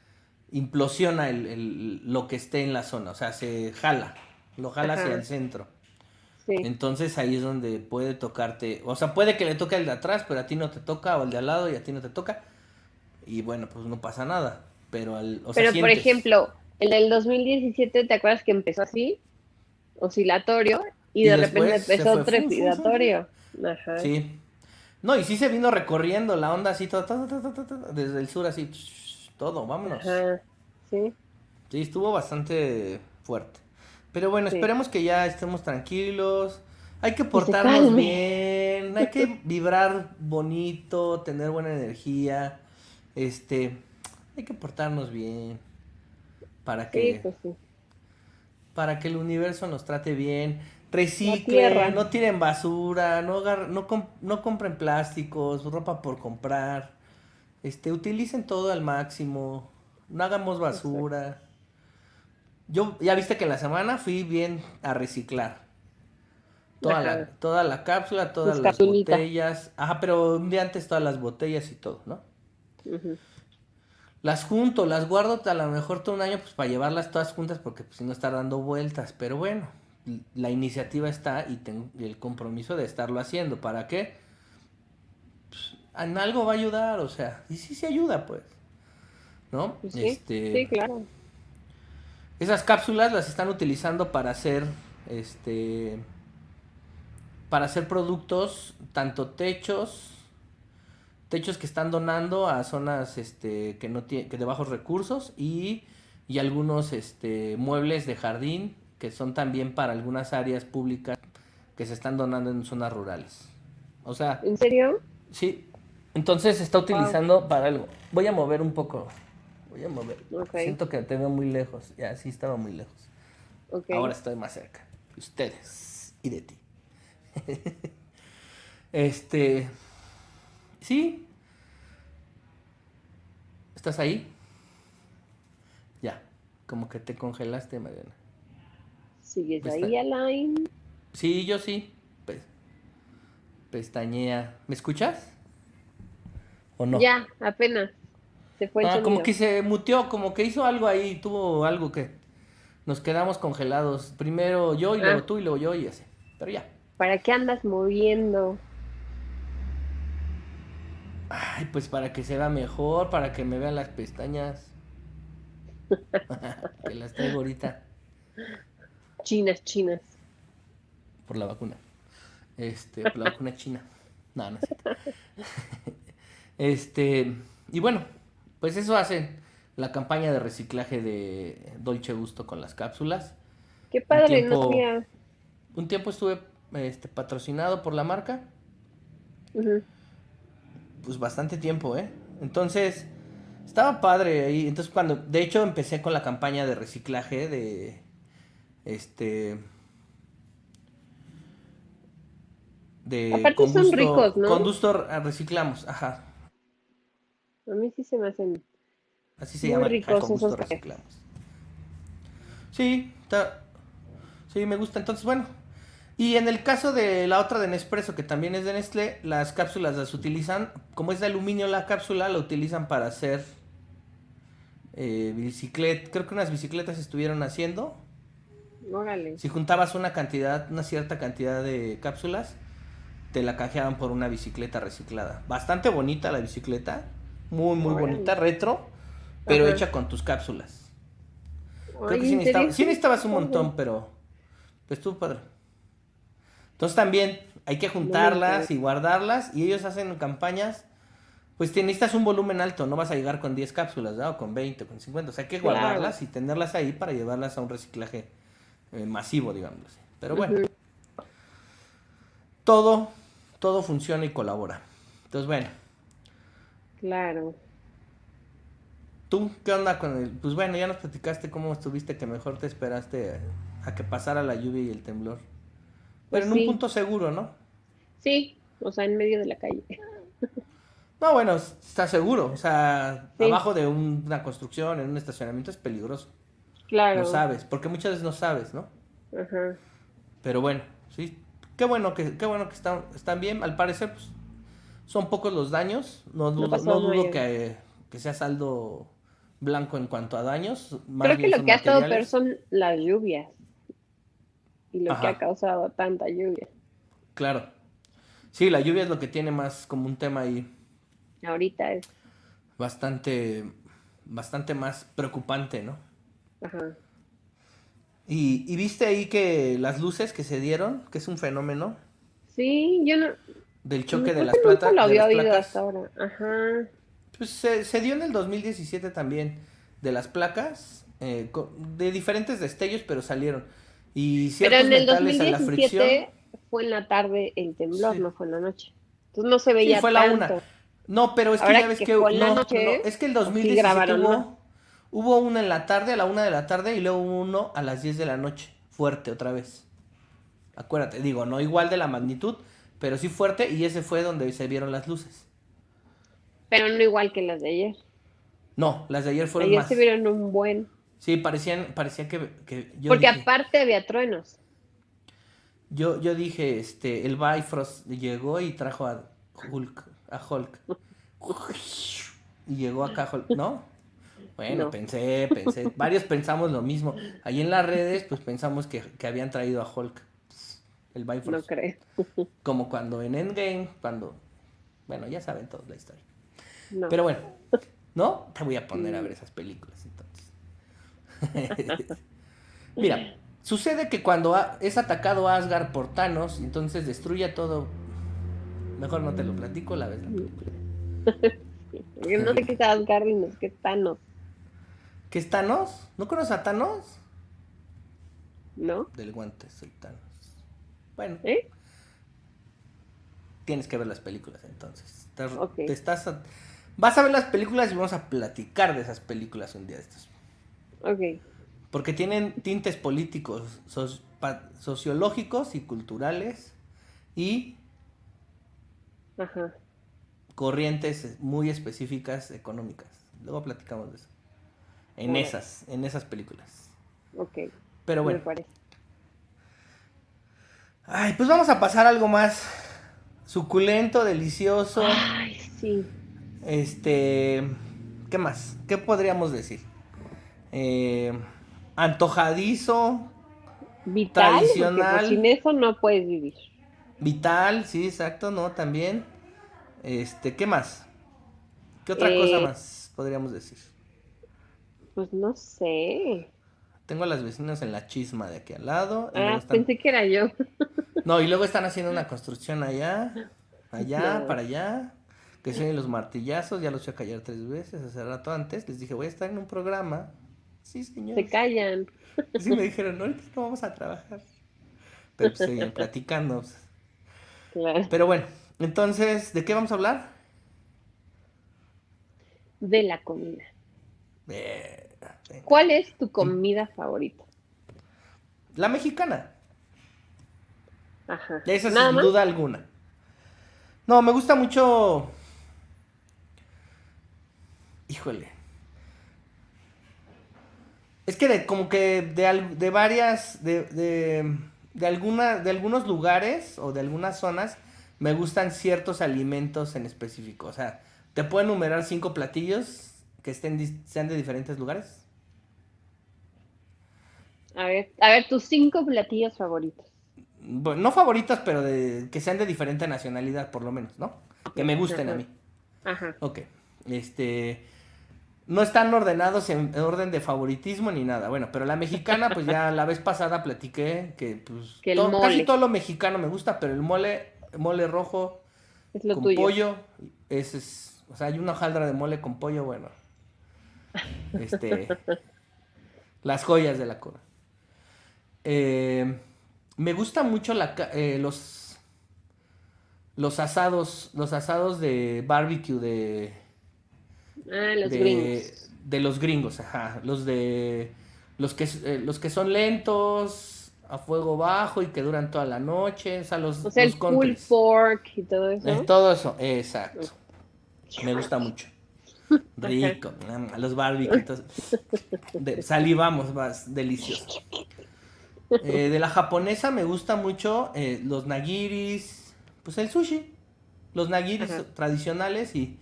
implosiona el, el- lo que esté en la zona, o sea, se jala, lo jala hacia el centro. Sí. Entonces ahí es donde puede tocarte, o sea, puede que le toque el de atrás, pero a ti no te toca, o el de al lado y a ti no te toca. Y bueno, pues no pasa nada, pero al, o sea, Pero, por ejemplo, el del 2017, ¿te acuerdas que empezó así? Oscilatorio, y, Y de repente empezó trepidatorio. Ajá. Sí. No, y sí se vino recorriendo la onda así, todo, todo, todo, todo, todo, desde el sur así, todo, vámonos. Ajá. Sí. Sí, estuvo bastante fuerte. Pero bueno, Sí. esperemos que ya estemos tranquilos. Hay que portarnos bien, hay que vibrar bonito, tener buena energía. Este, hay que portarnos bien para que Sí, pues sí. para que el universo nos trate bien. Reciclen, no tiren basura, no, agar- no, com- no compren plásticos, ropa por comprar. Este, utilicen todo al máximo. No hagamos basura. Yo, ya viste que en la semana fui bien a reciclar. Toda la, Ajá. toda la cápsula, todas Tus las botellas. Ajá, pero un día antes todas las botellas y todo, ¿no? Las junto, las guardo a lo mejor todo un año pues para llevarlas todas juntas porque pues, si no estar dando vueltas. Pero bueno, la iniciativa está y tengo el compromiso de estarlo haciendo. ¿Para qué? Pues, en algo va a ayudar, o sea, y sí se ayuda pues. ¿No? Pues sí, Este, sí, claro. Esas cápsulas las están utilizando para hacer este para hacer productos tanto techos techos que están donando a zonas este que no tiene que de bajos recursos y y algunos este muebles de jardín que son también para algunas áreas públicas que se están donando en zonas rurales. O sea, ¿En serio? sí. Entonces se está utilizando para algo. Voy a mover un poco. Voy a mover. Siento que te veo muy lejos. Ya, sí estaba muy lejos. Ahora estoy más cerca. de Ustedes y de ti. este. Sí. ¿Estás ahí? Ya. Como que te congelaste, Mariana. ¿Sigues ahí, Alain? Sí, yo sí. Pe- pestañea. ¿Me escuchas? ¿O no? Ya, apenas. Se fue el Ah, como que se muteó, como que hizo algo ahí, tuvo algo que nos quedamos congelados. Primero yo y luego Ah. tú y luego yo y así. Pero ya. ¿Para qué andas moviendo? Ay, pues para que se vea mejor, para que me vean las pestañas. que las traigo ahorita Chinas, chinas. por la vacuna. Este, por la vacuna china. No, no es cierto. Este, y bueno, pues eso hace la campaña de reciclaje de Dolce Gusto con las cápsulas. Qué padre, tiempo- no sabía. Un tiempo estuve este, patrocinado por la marca, pues bastante tiempo, ¿eh? Entonces, estaba padre ahí. Entonces, cuando, de hecho, empecé con la campaña de reciclaje de, este, de Aparte son ricos, ¿no? Con gusto reciclamos, ajá. A mí sí se me hacen. Así se Muy llama, ajá, ricos esos cafés. reciclamos. Sí, está, sí, me gusta. Entonces, bueno. Y en el caso de la otra de Nespresso, que también es de Nestlé, las cápsulas las utilizan, como es de aluminio la cápsula, la utilizan para hacer eh, bicicleta. Creo que unas bicicletas estuvieron haciendo. Órale. Si juntabas una cantidad, una cierta cantidad de cápsulas, te la canjeaban por una bicicleta reciclada. Bastante bonita la bicicleta, muy muy Órale. bonita, retro, pero Ajá. hecha con tus cápsulas. Creo Ay, que sí necesitabas, sí necesitabas un montón, pero pues estuvo padre. Entonces también hay que juntarlas y guardarlas y ellos hacen campañas. Pues te necesitas un volumen alto, no vas a llegar con 10 cápsulas, ¿verdad? O con 20, o con 50. O sea, hay que Claro. guardarlas y tenerlas ahí para llevarlas a un reciclaje eh, masivo, digamos así. Pero bueno, todo, todo funciona y colabora. Entonces, bueno, Claro. ¿tú qué onda con el...? Pues bueno, ya nos platicaste cómo estuviste, que mejor te esperaste a, a que pasara la lluvia y el temblor. Pero Pues en un punto seguro, ¿no? Sí, o sea, en medio de la calle. No, bueno, está seguro. O sea, Sí. abajo de un- una construcción, en un estacionamiento, es peligroso. Claro. No sabes, porque muchas veces no sabes, ¿no? Ajá. Pero bueno, sí. Qué bueno que, qué bueno que están, están bien. Al parecer, pues, son pocos los daños. No no dudo que, que sea saldo blanco en cuanto a daños. Más Creo que lo que ha estado peor son las lluvias. Y lo que ha causado tanta lluvia. Claro. Sí, la lluvia es lo que tiene más como un tema ahí Ahorita es. bastante, bastante más preocupante, ¿no? Ajá. Y, y viste ahí que las luces que se dieron, que es un fenómeno Sí, yo no. Del choque de las plata- lo de había las oído placas. hasta ahora. Ajá. Pues se, se dio en el 2017 también de las placas, eh, de diferentes destellos, pero salieron. Y Pero ciertos en el metales en la fricción. 2017 fue en la tarde el temblor, Sí. no fue en la noche. Entonces no se veía fue la una. No, pero es que Ahora ya ves que que, la no, noche, no, es que el sí 2017 grabaron hubo, hubo uno en la tarde, a la una de la tarde, y luego uno a las 10 de la noche, fuerte otra vez. Acuérdate, digo, no igual de la magnitud, pero sí fuerte, y ese fue donde se vieron las luces. Pero no igual que las de ayer. No, las de ayer fueron Ayer más. se vieron un buen. Sí, parecían, parecía que, que yo Porque dije, aparte había truenos. yo, yo dije, este, el Bifrost llegó y trajo a Hulk, a Hulk. Y llegó acá Hulk, ¿no? Bueno, No. pensé, pensé, varios pensamos lo mismo. Ahí en las redes, pues pensamos que, que habían traído a Hulk, el No creo. Como cuando en Endgame, cuando, bueno, ya saben todos la historia. No. Pero bueno, ¿no? Te voy a poner a ver esas películas entonces. Mira, sucede que cuando es atacado Asgard por Thanos, entonces destruye todo. Mejor no te lo platico, la vez la película. Yo no sé qué es Asgard y no sé qué es Thanos, ¿Qué es Thanos? ¿No conoces a Thanos? ¿no? Del guante, soy Thanos. Bueno, ¿Eh? tienes que ver las películas entonces. Te, Ok. te estás a- Vas a ver las películas y vamos a platicar de esas películas un día de estos. Ok. Porque tienen tintes políticos, sociológicos y culturales y Ajá. corrientes muy específicas económicas. Luego platicamos de eso. En esas, en esas películas. Ok. Pero bueno. Ay, pues vamos a pasar a algo más suculento, delicioso. Ay, sí. Este, ¿qué más? ¿Qué podríamos decir? Eh, antojadizo, Vital. porque, Tradicional. pues, sin eso no puedes vivir. vital, sí, exacto, ¿no? También. Este, ¿qué más? ¿Qué otra Eh, cosa más podríamos decir? Pues no sé. Tengo a las vecinas en la chisma de aquí al lado. y Ah, están- pensé que era yo. No, y luego están haciendo una construcción allá, allá, No. para allá. Que se los martillazos, ya los fui a callar tres veces hace rato antes. Les dije, voy a estar en un programa. Sí, señor. Se callan. Sí me dijeron, no, ahorita no vamos a trabajar. Pero pues seguían platicando. Claro. Pero bueno, entonces, ¿de qué vamos a hablar? De la comida. Eh, ¿Cuál es tu comida favorita? la mexicana. Ajá. Esa ¿Nada sin más? duda alguna. No, me gusta mucho. Híjole. Es que de, como que de, de varias, de, de, de, alguna, de algunos lugares o de algunas zonas me gustan ciertos alimentos en específico. O sea, ¿te puedo enumerar cinco platillos que estén, sean de diferentes lugares? A ver, a ver, tus cinco platillos favoritos. Bueno, no favoritos, pero de, que sean de diferente nacionalidad, por lo menos, ¿no? Que me gusten a mí. Ajá. Ok. Este. No están ordenados en en orden de favoritismo ni nada. Bueno, pero la mexicana, pues ya la vez pasada platiqué que, pues. Que casi todo lo mexicano me gusta, pero el mole, mole rojo Es lo con tuyo. pollo, ese es. O sea, hay una hojaldra de mole con pollo, bueno. Este. las joyas de la cora. Eh, me gusta mucho la, eh, los. Los asados. Los asados de barbecue de Ah, los de, gringos. de los gringos, ajá, los de los que eh, los que son lentos a fuego bajo y que duran toda la noche, o sea, los, O sea, los el pork y todo eso. Eh, todo eso, exacto. Me gusta mucho. Rico, los barbecues. Salivamos, más delicioso. Eh, de la japonesa me gusta mucho eh, los nagiris, pues el sushi, los nagiris tradicionales y,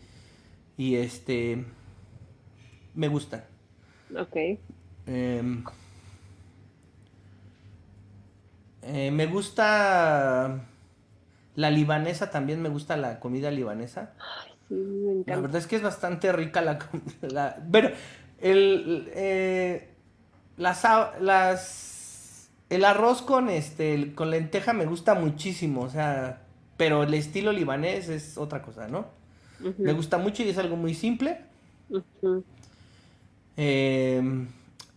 y este, me gustan. Ok. Em, eh, me gusta la libanesa, también me gusta la comida libanesa. Sí, me encanta. La verdad es que es bastante rica la comida. Bueno, el, las, las, el arroz con, este, con lenteja me gusta muchísimo, o sea, pero el estilo libanés es otra cosa, ¿no? Me gusta mucho y es algo muy simple. Em,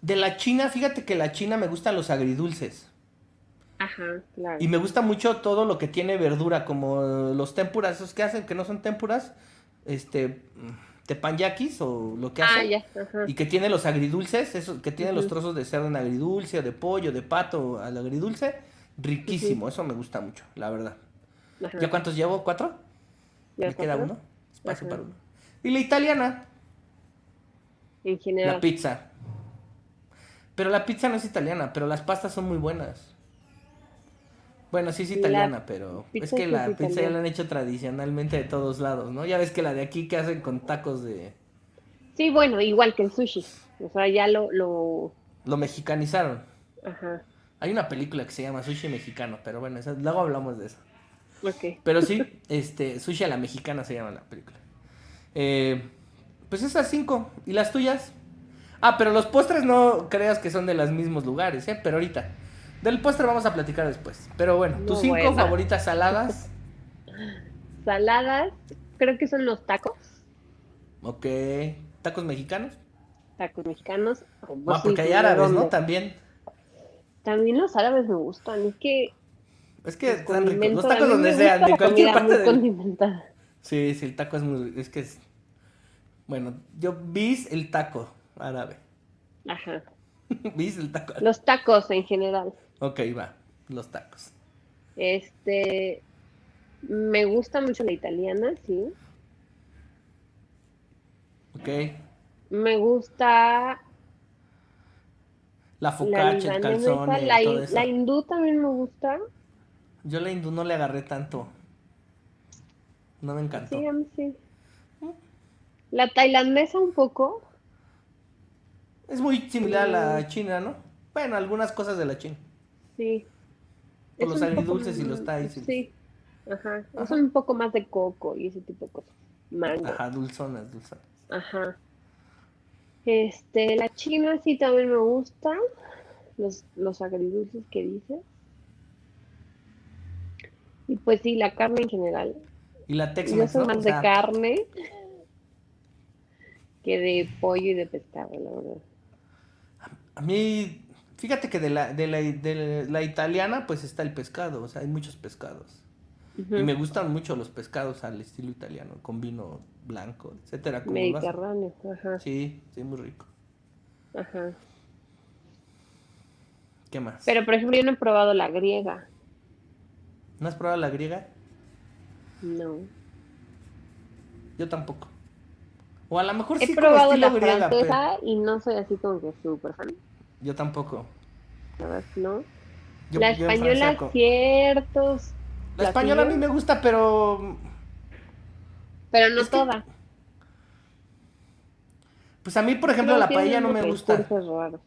de la China, fíjate que la China me gustan los agridulces. Ajá, claro. Y me gusta mucho todo lo que tiene verdura, como los tempuras, esos que hacen, que no son tempuras, este, tepanyakis o lo que Ah, ya. Ajá. Y que tiene los agridulces, que tiene los trozos de cerdo en agridulce, o de pollo, de pato al agridulce. Riquísimo, eso me gusta mucho, la verdad. Ajá. ¿Ya cuántos llevo? ¿Cuatro? ¿Ya Me queda cuatro? uno. Espacio Ajá. para uno. Y la italiana, En general. la pizza. Pero la pizza no es italiana, pero las pastas son muy buenas. Bueno, sí es La italiana, pero es que la pizza ya la han hecho tradicionalmente de todos lados, ¿no? Ya ves que la de aquí que hacen con tacos de... Sí, bueno, igual que el sushi. O sea, ya lo, lo... Lo mexicanizaron. Ajá. Hay una película que se llama Sushi Mexicano, pero bueno, esa- luego hablamos de eso. Ok. Pero sí, este, Sushi a la Mexicana se llama la película. Eh, pues esas cinco. ¿Y las tuyas? Ah, pero los postres no creas que son de los mismos lugares, ¿eh? Pero ahorita. Del postre vamos a platicar después. Pero bueno, tus No, cinco favoritas saladas. Saladas, creo que son los tacos. Ok. ¿Tacos mexicanos? Tacos mexicanos. Ah, pues, porque hay ¿de árabes, ¿no? También. También los árabes me gustan. Es que Es que están ricos. Los tacos donde sean, de cualquier parte del... condimentada. Sí, sí, el taco es muy... Es que es... Bueno, yo bis el taco árabe. Ajá. bis el taco árabe. Los tacos en general. Ok, va. Los tacos. Este, me gusta mucho la italiana, sí. Ok. Me gusta La focaccia, el calzone, la, todo hin- eso. la hindú también me gusta. Yo la hindú no le agarré tanto. No me encantó. Sí, a mí sí. La tailandesa un poco. Es muy similar a la china, ¿no? Bueno, algunas cosas de la china. Sí. Por Es los poco agridulces y los más- thais y los- Sí. Ajá. Es Ajá. un poco más de coco y ese tipo de cosas. Mango. Ajá, dulzonas, dulzonas. Ajá. Este, la china sí también me gusta. Los, los agridulces que dices. Y pues sí, la carne en general. Y la Yo Tex-Mex, soy ¿no? más O de carne que de pollo y de pescado, la verdad. a mí, fíjate que de la, de, la, de la italiana, pues está el pescado. O sea, hay muchos pescados. Y me gustan mucho los pescados al estilo italiano, con vino blanco, etcétera. como. Mediterráneo, ajá, Sí, sí, muy rico. ajá. ¿Qué más? Pero por ejemplo, yo no he probado la griega. ¿No has probado la griega? No. Yo tampoco. O a lo mejor He sí como probado estilo la griega, pero francesa y no soy así como que súper fan. Yo tampoco. La verdad, no. Yo- la española, ciertos. La española a mí me gusta, pero Pero no es que- toda. pues a mí, por ejemplo, No la paella no me gusta. raros.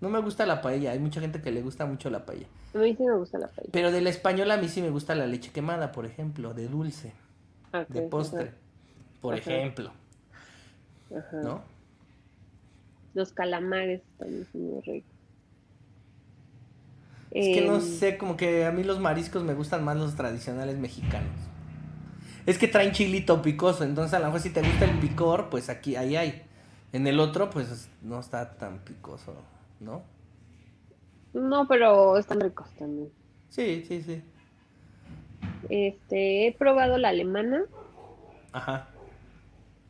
No me gusta la paella. Hay mucha gente que le gusta mucho la paella. A mí sí me gusta la paella. Pero de la española a mí sí me gusta la leche quemada, por ejemplo, de dulce, Ah, de postre, por Ajá. ejemplo, ajá. ¿no? Los calamares también son muy ricos. Es que no Em, sé, como que a mí los mariscos me gustan más los tradicionales mexicanos. Es que traen chilito picoso, entonces a lo mejor si te gusta el picor, pues aquí, ahí hay. En el otro, pues no está tan picoso, ¿no? No, pero están ricos también. Sí, sí, sí. Este, he probado la alemana, Ajá.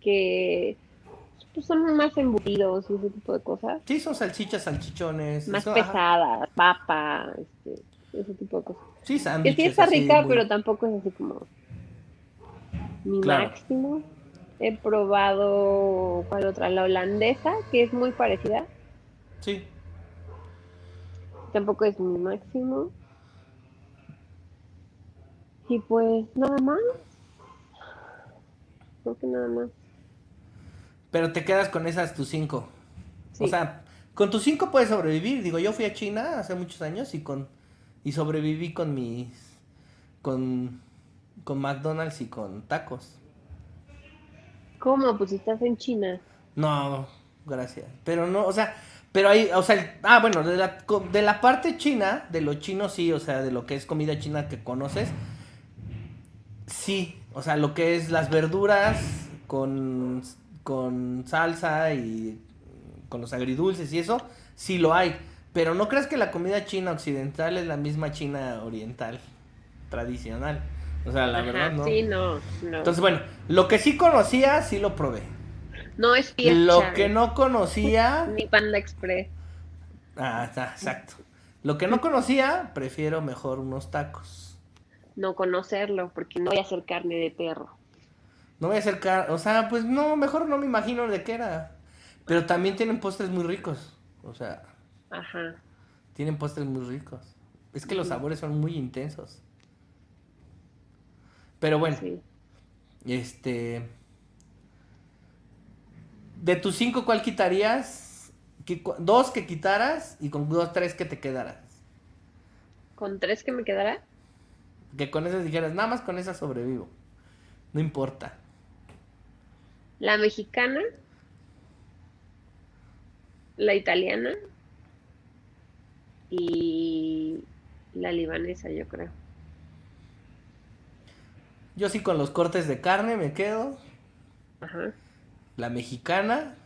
que pues, son más embutidos y ese tipo de cosas. Sí, son salchichas, salchichones. Más son- ajá. pesadas, papa, este, ese tipo de cosas. Sí, Que sándwiches. sí está rica, muy- pero tampoco es así como mi Claro. máximo. He probado, ¿cuál otra? La holandesa, que es muy parecida. Sí. Tampoco es mi máximo. Y pues nada más. Creo que nada más. Pero te quedas con esas tus cinco. Sí. O sea, con tus cinco puedes sobrevivir. Digo, yo fui a China hace muchos años y con y sobreviví con mis con con McDonald's y con tacos. ¿Cómo? Pues estás en China. No, gracias. Pero no, o sea, pero hay, o sea, el- ah, bueno, de la, de la parte china, de lo chino sí, o sea, de lo que es comida china que conoces, sí, o sea, lo que es las verduras con, con salsa y con los agridulces y eso, sí lo hay. Pero no creas que la comida china occidental es la misma china oriental, tradicional. O sea, la Ajá, verdad no. Sí, no, no. Entonces, bueno, lo que sí conocía, sí lo probé. no es fiesta. Lo que no conocía. Ni Panda Express. Ah, está, exacto. Lo que no conocía, prefiero mejor unos tacos. No conocerlo, porque no voy a hacer carne de perro. No voy a acercar, o sea, pues no, mejor no me imagino de qué era. Pero también tienen postres muy ricos. O sea, Ajá. tienen postres muy ricos. Es que los sabores son muy intensos. Pero bueno, Sí. este. De tus cinco, ¿cuál quitarías? Dos que quitaras y con dos, tres que te quedaras. ¿Con tres que me quedará? Que con esas dijeras, nada más con esas sobrevivo. No importa. La mexicana. La italiana. Y la libanesa, yo creo. Yo sí con los cortes de carne me quedo. Ajá. La mexicana.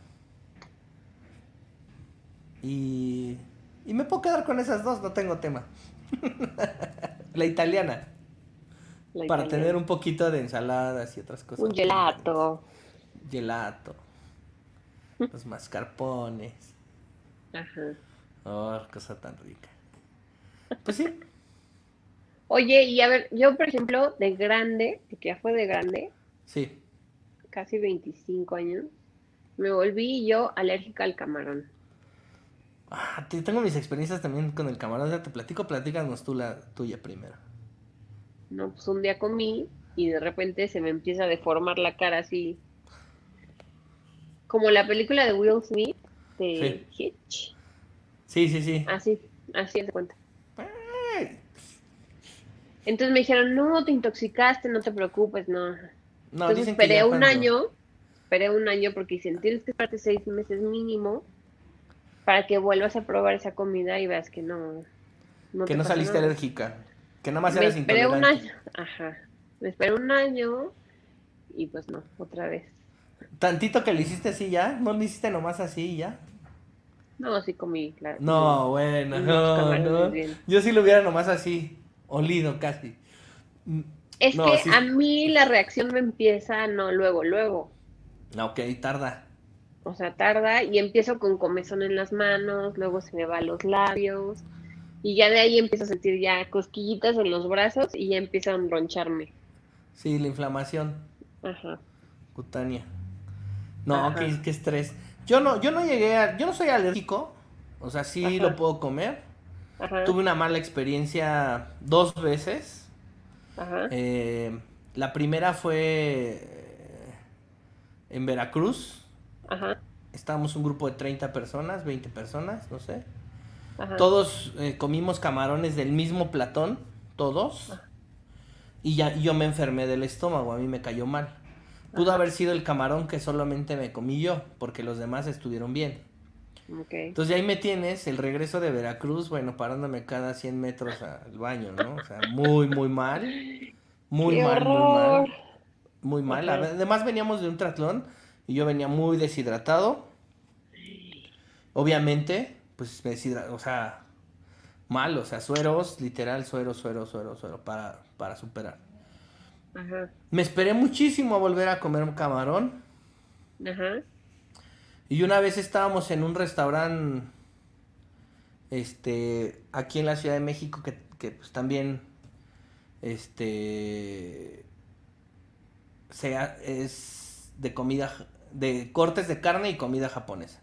Y. Y me puedo quedar con esas dos, no tengo tema. la italiana. La Para italiana. tener un poquito de ensaladas y otras cosas. Un gelato. Gelato. Los mascarpones. Ajá. Oh, cosa tan rica. Pues sí. Oye, y a ver, yo por ejemplo, de grande, que ya fue de grande, Sí. casi 25 años, me volví yo alérgica al camarón. Ah, te- tengo mis experiencias también con el camarón. Ya te platico, platícanos tú la tuya primero. No, pues un día comí y de repente se me empieza a deformar la cara así. Como la película de Will Smith de Hitch. Sí, sí, sí. Así, así de cuenta. Entonces me dijeron, no, te intoxicaste, no te preocupes, no. No, Entonces esperé un cuando- año, esperé un año porque dicen, tienes que esperarte seis meses mínimo para que vuelvas a probar esa comida y veas que no. no Que no saliste nada". alérgica. Que nada más Me eras esperé un año, ajá. Me esperé un año y pues no, otra vez. Tantito que le hiciste así ya. No le hiciste nomás así y ya. No, sí comí, claro. No, bueno, no, no. Yo sí lo hubiera nomás así. Olido casi. Es No, que sí. a mí la reacción me empieza no luego, luego. No, ok, tarda. O sea, tarda y empiezo con comezón en las manos, luego se me va a los labios y ya de ahí empiezo a sentir ya cosquillitas en los brazos y ya empieza a enroncharme. Sí, la inflamación Ajá. cutánea. No, qué, qué estrés. Yo no, yo no llegué a, yo no soy alérgico. O sea, sí Ajá. lo puedo comer. Ajá. Tuve una mala experiencia dos veces. Ajá. Eh, la primera fue eh, en Veracruz. Ajá. Estábamos un grupo de 30 personas, 20 personas, no sé. Ajá. Todos eh, comimos camarones del mismo platón, todos. Y ya y yo me enfermé del estómago, a mí me cayó mal. Pudo haber sido el camarón que solamente me comí yo, porque los demás estuvieron bien. Ok. Entonces ahí me tienes, el regreso de Veracruz, bueno, parándome cada 100 metros al baño, ¿no? O sea, muy, muy mal. Muy ¡Qué mal, muy mal. Muy mal. Además veníamos de un triatlón y yo venía muy deshidratado. Obviamente, pues me o sea, mal, o sea, sueros, literal, suero, suero, suero, suero, para, para superar. Ajá. Me esperé muchísimo a volver a comer un camarón. Ajá. Y una vez estábamos en un restaurante, este, aquí en la Ciudad de México, que, que pues también, este, se ha- es, de comida, de cortes de carne y comida japonesa.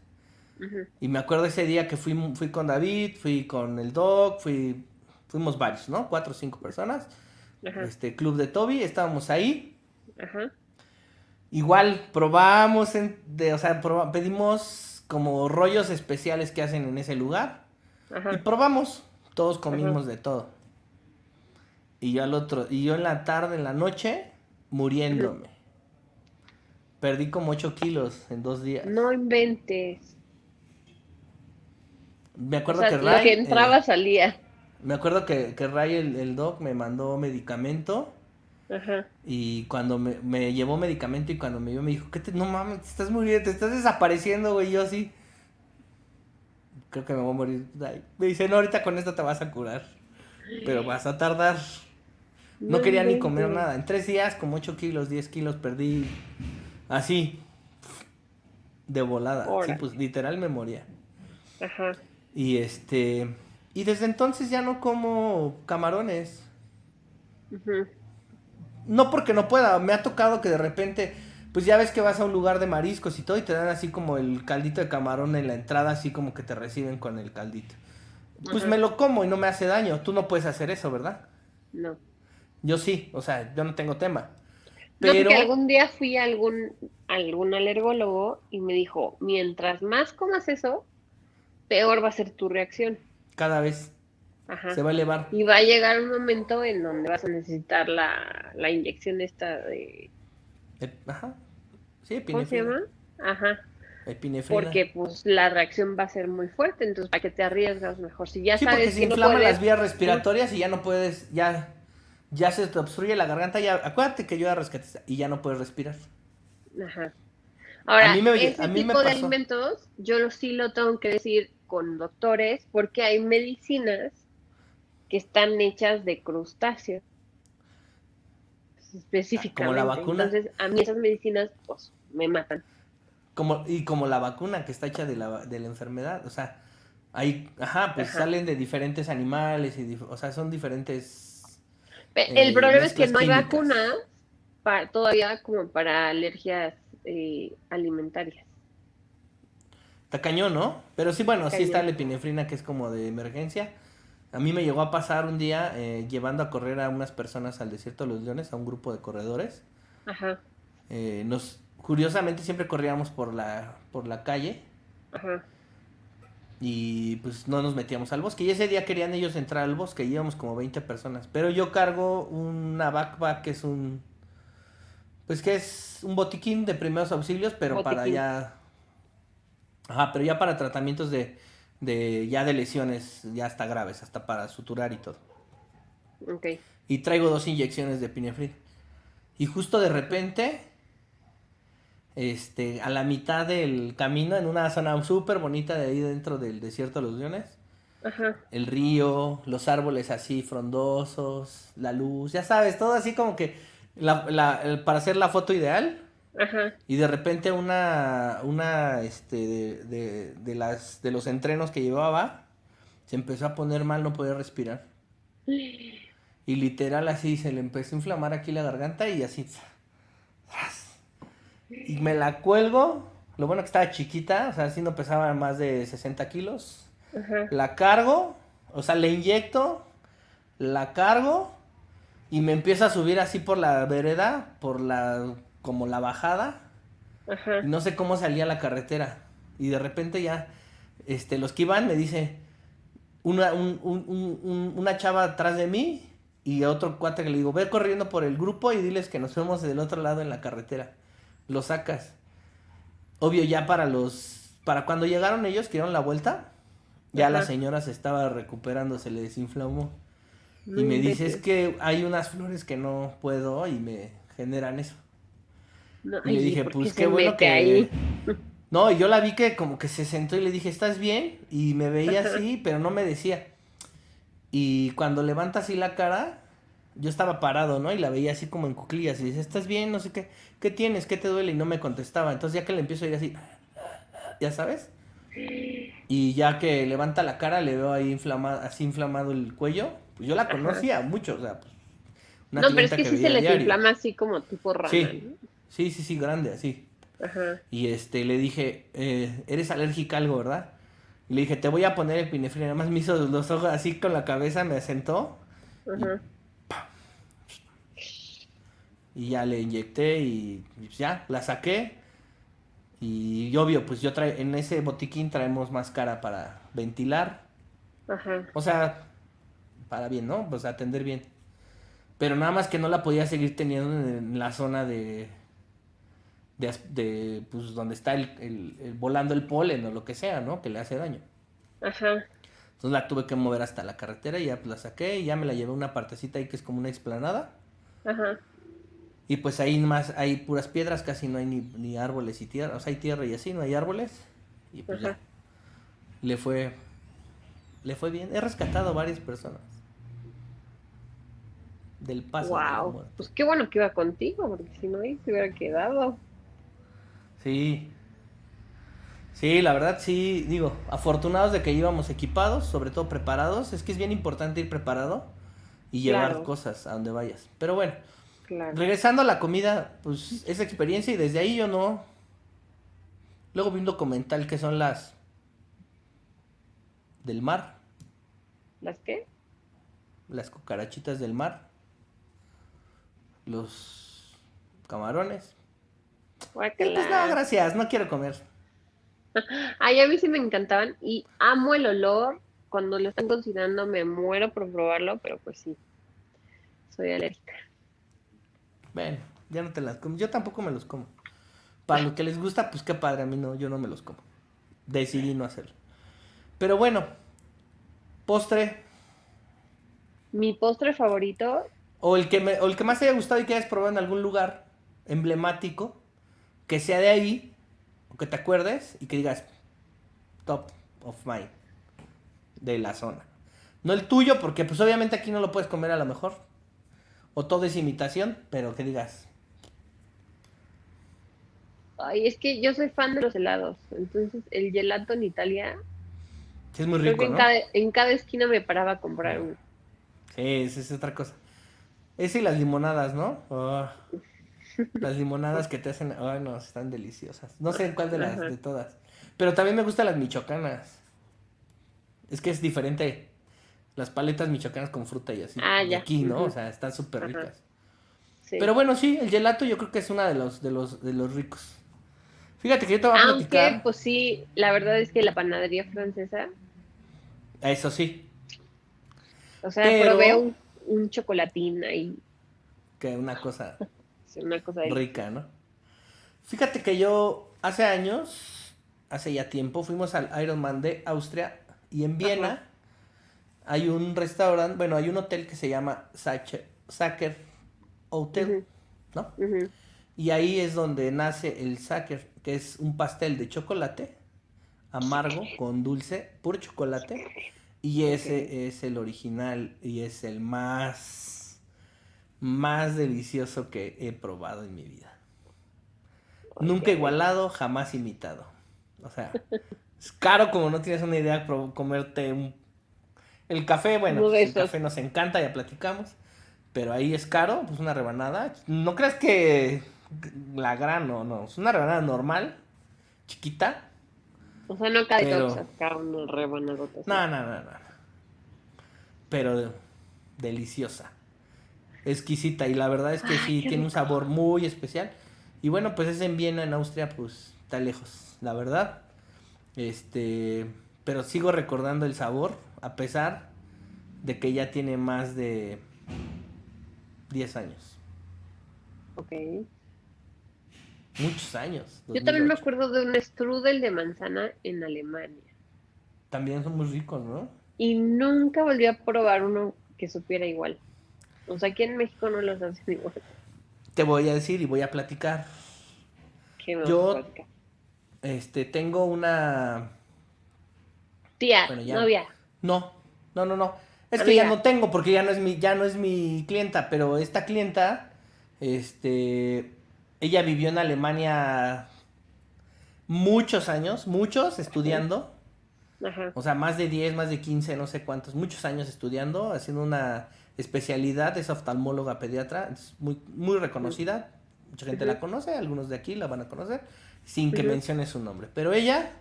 Y me acuerdo ese día que fui, fui con David, fui con el Doc, fui, fuimos varios, ¿no? Cuatro o cinco personas. Ajá. Este club de Toby, estábamos ahí. Ajá. Igual probamos, en- de, o sea, proba- pedimos como rollos especiales que hacen en ese lugar. Y probamos, todos comimos de todo. Y yo al otro, y yo en la tarde, en la noche, muriéndome. Perdí como 8 kilos en dos días. No inventes. Me O acuerdo sea, que lo Ray, que eh, entraba salía. Me acuerdo que, que Ray, el, el doc, me mandó medicamento. Ajá. Y cuando me, me llevó medicamento y cuando me vio me dijo, ¿qué te, no mames, te estás muriendo, te estás desapareciendo, güey. Yo así, creo que me voy a morir. Ay, Me dice, no, ahorita con esto te vas a curar. Pero vas a tardar. No, No quería ni comer nada. En tres días, como 8 kilos, 10 kilos perdí. Así. De volada. Sí, pues literal me moría. Ajá. Y este. Y desde entonces ya no como camarones. No porque no pueda, me ha tocado que de repente, pues ya ves que vas a un lugar de mariscos y todo y te dan así como el caldito de camarón en la entrada, así como que te reciben con el caldito. Pues me lo como y no me hace daño. Tú no puedes hacer eso, ¿verdad? No. Yo sí, o sea, yo no tengo tema. No, Pero porque algún día fui a algún, algún alergólogo y me dijo, mientras más comas eso, peor va a ser tu reacción. Cada vez Ajá. se va a elevar. Y va a llegar un momento en donde vas a necesitar la, la inyección esta de... Ajá. Sí, ¿Cómo se epinefrina. llama? Ajá. Epinefrina. Porque pues la reacción va a ser muy fuerte, entonces para que te arriesgas mejor. Si ya Sí, porque sabes se que no inflaman puedes... las vías respiratorias y ya no puedes, ya, ya se te obstruye la garganta, ya, acuérdate que yo era rescatista y ya no puedes respirar. Ajá. Ahora, A mí me- ese a mí me tipo de pasó. alimentos, yo lo- sí lo tengo que decir con doctores, porque hay medicinas que están hechas de crustáceos. Específicamente. ¿Como la vacuna? Entonces, a mí esas medicinas, pues, me matan. Como, y como la vacuna que está hecha de la, de la enfermedad, o sea, hay, ajá, pues Ajá. salen de diferentes animales, y o sea, son diferentes... Eh, El problema es que no hay químicas. vacunas pa- todavía como para alergias eh, alimentarias. Está cañón, ¿no? Pero sí, bueno, sí está la epinefrina que es como de emergencia. A mí me llegó a pasar un día eh, llevando a correr a unas personas al desierto de los leones, a un grupo de corredores. Ajá, Eh, nos, curiosamente siempre corríamos por la, por la calle ajá, y pues no nos metíamos al bosque. Y ese día querían ellos entrar al bosque, y íbamos como 20 personas. Pero yo cargo una backpack que es un... Pues que es un botiquín de primeros auxilios, pero para ya... Ajá, pero ya para tratamientos de, de ya de lesiones ya hasta graves, hasta para suturar y todo. ok. Y traigo dos inyecciones de epinefrina. Y justo de repente, este, a la mitad del camino, en una zona súper bonita de ahí dentro del desierto de los leones, Ajá, el río, los árboles así frondosos, la luz, ya sabes, todo así como que la, la- el- para hacer la foto ideal. Ajá. Y de repente una, una, este, de, de, de las, de los entrenos que llevaba, se empezó a poner mal, no podía respirar. Y literal así se le empezó a inflamar aquí la garganta y así. Y me la cuelgo. Lo bueno que estaba chiquita, o sea, así no pesaba más de 60 kilos. Ajá. La cargo, o sea, le inyecto, la cargo y me empieza a subir así por la vereda, por la, como la bajada. Ajá. No sé cómo salía la carretera. Y de repente ya, este, los que iban me dice, una, un- un- un- un- una chava atrás de mí y a otro cuate que le digo, ve corriendo por el grupo y diles que nos vemos del otro lado en la carretera. Lo sacas. Obvio, ya para los, para cuando llegaron ellos, que dieron la vuelta, ya la señora se estaba recuperando, se le desinflamó. No y me dice, es que hay unas flores que no puedo y me generan eso. No, Y le dije, ¿por pues qué bueno que... ahí? No, y yo la vi que como que se sentó y le dije, ¿estás bien? Y me veía así, pero no me decía. Y cuando levanta así la cara, yo estaba parado, ¿no? Y la veía así como en cuclillas y dice, ¿estás bien? No sé qué, ¿qué tienes? ¿Qué te duele? Y no me contestaba. Entonces ya que le empiezo a ir así, ya sabes. Y ya que levanta la cara, le veo ahí inflamado, así inflamado el cuello. Pues yo la Ajá. conocía mucho, o sea, pues, una No, pero es clienta que sí se les diario. inflama así como tipo rana. Sí. ¿no? Sí, sí, sí, grande, así. Ajá. Y este, le dije, eh, eres alérgica a algo, ¿verdad? Y le dije, te voy a poner el pinefrina. Nada más me hizo los ojos así con la cabeza, me sentó. Ajá. Y ya le inyecté y pues ya, la saqué. Y obvio, pues yo trae, en ese botiquín traemos máscara para ventilar. Ajá. O sea, para bien, ¿no? Pues atender bien. Pero nada más que no la podía seguir teniendo en la zona de. De, de, pues donde está el, el- el- volando el polen o lo que sea, ¿no? Que le hace daño. Ajá. Entonces la tuve que mover hasta la carretera y ya pues, la saqué y ya me la llevé a una partecita ahí que es como una explanada. Ajá. Y pues ahí más hay puras piedras, casi no hay ni, ni árboles y tierra. O sea, hay tierra y así, no hay árboles. Y pues Ajá. ya. Le fue. Le fue bien. He rescatado varias personas. Del paso. Wow. Pues qué bueno que iba contigo, porque si no ahí se hubiera quedado. Sí. Sí, la verdad sí, digo, afortunados de que íbamos equipados, sobre todo preparados. Es que es bien importante ir preparado y llevar Claro. cosas a donde vayas. Pero bueno, Claro. regresando a la comida, pues esa experiencia y desde ahí yo no. Luego vi un documental que son las del mar, ¿Las qué? las cucarachitas del mar, los camarones. Y pues no, gracias, no quiero comer. Ay, a mí sí me encantaban y amo el olor. Cuando lo están cocinando me muero por probarlo, pero pues sí, soy alérgica. Bueno, ya no te las como. Yo tampoco me los como. Para lo que les gusta, pues qué padre, a mí no, yo no me los como. Decidí no hacerlo. Pero bueno, postre, Mi postre favorito, o el que me, o el que más te haya gustado y que hayas probado en algún lugar emblemático, que sea de ahí, o que te acuerdes y que digas top of mind de la zona. No el tuyo, porque pues obviamente aquí no lo puedes comer a lo mejor. O todo es imitación, pero que digas, ay, es que yo soy fan de los helados. Entonces, el gelato en Italia, sí es muy creo rico, que en cada, en cada esquina me paraba a comprar uno. Sí, esa es otra cosa. Ese y las limonadas, ¿no? Ah, las limonadas que te hacen, ay no, están deliciosas. No sé en cuál de las de todas. Pero también me gustan las michoacanas. Es que es diferente. Las paletas michoacanas con fruta y así. Ah, ya. aquí, ¿no? O sea, están súper ricas. Sí. Pero bueno, sí, el gelato yo creo que es una de los de los de los ricos. Fíjate que yo te voy a Aunque, platicar. pues sí, la verdad es que la panadería francesa, Eso sí, o sea, Pero- probé un, un chocolatín ahí, que una cosa una cosa de... rica, ¿no? Fíjate que yo hace años, hace ya tiempo, fuimos al Ironman de Austria y en Viena Ajá. hay un restaurante, bueno, hay un hotel que se llama Sacher, Sacher Hotel. ¿no? Y ahí es donde nace el Sacher, que es un pastel de chocolate amargo con dulce, puro chocolate. Y ese es el original y es el más, más delicioso que he probado en mi vida. Nunca igualado, jamás imitado. O sea, es caro como no tienes una idea comerte un... El café, bueno, pues, el café nos encanta, ya platicamos. Pero ahí es caro, pues una rebanada. No creas que la gran, no, no. Es una rebanada normal, chiquita. O sea, no cada Pero- sacar una rebanadota. así. No, no, no, no. Pero deliciosa. Exquisita. Y la verdad es que Ay, sí, tiene un sabor muy especial. Y bueno, pues es en Viena, en Austria, pues está lejos, la verdad. Este, pero sigo recordando el sabor, a pesar de que ya tiene más de 10 años. Ok. Muchos años. Yo también me 2008. acuerdo de un strudel de manzana en Alemania. También son muy ricos, ¿no? Y nunca volví a probar uno que supiera igual. O sea, aquí en México no los hacen igual. Te voy a decir y voy a platicar. Que me Yo- vas a platicar. Este, tengo una Tía, Bueno, ya. novia. No, no, no, no. Es que ya no tengo porque ya no es mi, ya no es mi clienta, pero esta clienta, este, ella vivió en Alemania muchos años, muchos estudiando, Ajá. o sea, más de 10, más de 15, no sé cuántos, muchos años estudiando, haciendo una especialidad, es oftalmóloga pediatra, es muy, muy reconocida, Mucha gente la conoce, algunos de aquí la van a conocer, sin que mencione su nombre. Pero ella,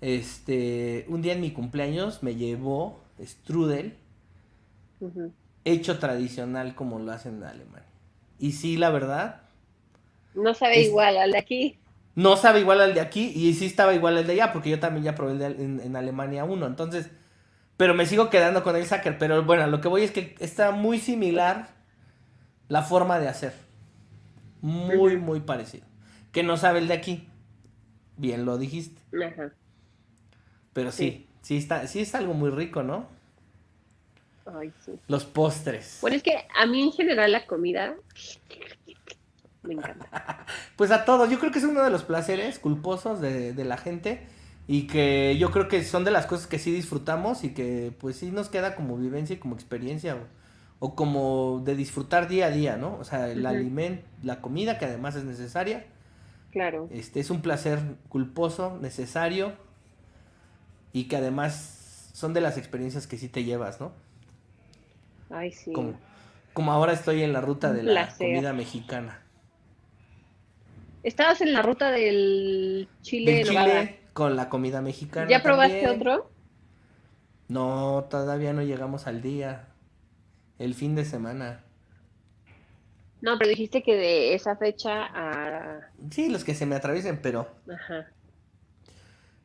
este, un día en mi cumpleaños me llevó strudel hecho tradicional como lo hacen en Alemania. Y sí, la verdad, No sabe Es- igual al de aquí. no sabe igual al de aquí y sí estaba igual al de allá, porque yo también ya probé el de en, en Alemania uno, entonces, pero me sigo quedando con el Sacker, pero bueno, lo que voy es que está muy similar la forma de hacer, muy, muy parecido, que no sabe el de aquí, bien lo dijiste, Ajá. pero sí, sí, está, sí es algo muy rico, ¿no? Ay, sí. Los postres. Bueno, es que a mí en general la comida me encanta. Pues a todos, yo creo que es uno de los placeres culposos de, de la gente y que yo creo que son de las cosas que sí disfrutamos y que pues sí nos queda como vivencia y como experiencia o, o como de disfrutar día a día, ¿no? O sea, el alimento, la comida que además es necesaria, Claro. este es un placer culposo, necesario y que además son de las experiencias que sí te llevas, ¿no? Ay, sí. Como, como ahora estoy en la ruta de la placer. comida mexicana. Estabas en la ruta del chile Del chile. Con la comida mexicana. ¿Ya probaste también. otro? No, todavía no llegamos al día. El fin de semana. No, pero dijiste que de esa fecha a... Sí, los que se me atraviesen, pero Ajá.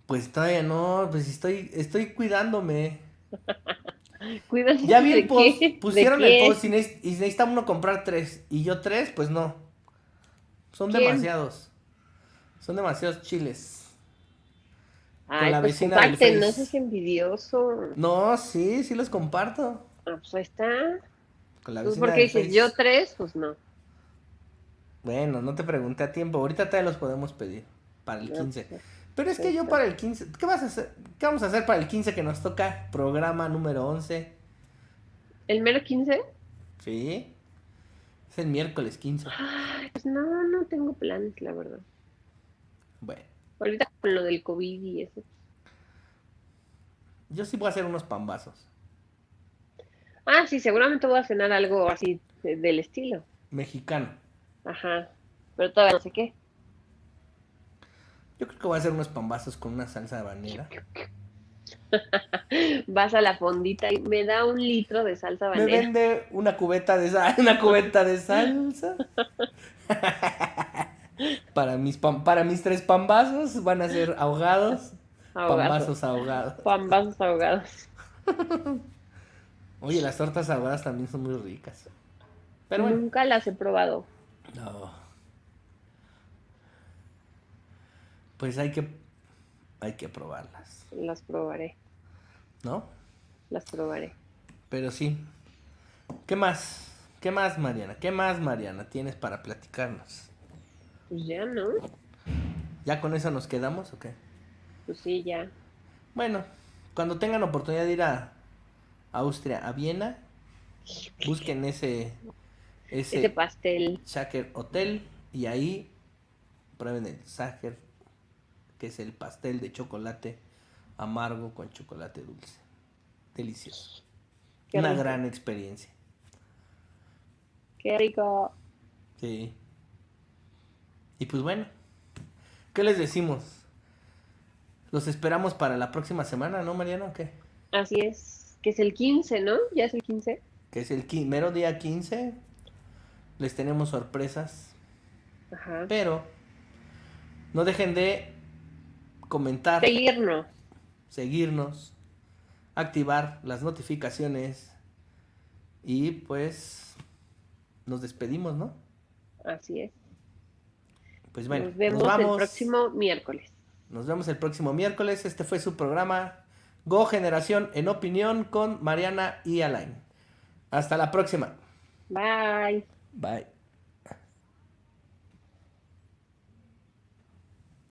pues todavía no, pues estoy, estoy cuidándome. Cuídate Ya vi el post, qué, pusieron el post y, neces- y necesita uno comprar tres. Y yo tres, pues no. Son ¿Quién? demasiados. Son demasiados chiles. Ay, la pues vecina del no seas envidioso. No, sí, sí los comparto. Ah, pues ahí está. Con la Pues vecina porque del dices Face. yo tres, pues no. Bueno, no te pregunté a tiempo. Ahorita todavía los podemos pedir para el No, 15. pues, Pero es que yo para el 15, ¿qué vas a hacer? ¿Qué vamos a hacer para el 15 que nos toca? Programa número 11. ¿El mero 15? ¿Sí? Es el miércoles 15. Ay, pues no, no tengo planes, la verdad. Bueno, Ahorita con lo del COVID y eso. yo sí voy a hacer unos pambazos. Ah, sí, seguramente voy a cenar algo así de- del estilo. Mexicano. Ajá. Pero todavía no sé qué. Yo creo que voy a hacer unos pambazos con una salsa habanera. Vas a la fondita y me da un litro de salsa Me habanera. vende una cubeta de sal, una cubeta de salsa. para mis pam- para mis tres pambazos van a ser ahogados. Ahogados. Pambazos ahogados. Pambazos ahogados. Oye, las tortas ahogadas también son muy ricas. Pero bueno. Nunca las he probado. No. Pues hay que hay que probarlas, Las probaré. ¿no? Las probaré. Pero sí. ¿Qué más? ¿Qué más, Mariana? ¿Qué más, Mariana, tienes para platicarnos? Pues ya, ¿no? ¿Ya con eso nos quedamos o qué? Pues sí, ya. Bueno, cuando tengan oportunidad de ir a Austria, a Viena, busquen ese ese, Ese pastel. Shaker Hotel y ahí prueben el Shaker, que es el pastel de chocolate amargo con chocolate dulce. Delicioso. Qué Una rico. gran experiencia. Qué rico. Sí. Y pues bueno, ¿qué les decimos? Los esperamos para la próxima semana, ¿no, Mariana? ¿O qué? Así es. Que es el 15, ¿no? Ya es el 15. Que es el mero día 15. Les tenemos sorpresas. Ajá. Pero no dejen de comentar, Seguirnos. seguirnos, activar las notificaciones y pues nos despedimos, ¿no? Así es. Pues bueno, nos vemos vamos. el próximo miércoles. Nos vemos el próximo miércoles. Este fue su programa Go Generación en Opinión con Mariana y Alain. Hasta la próxima. Bye. Bye.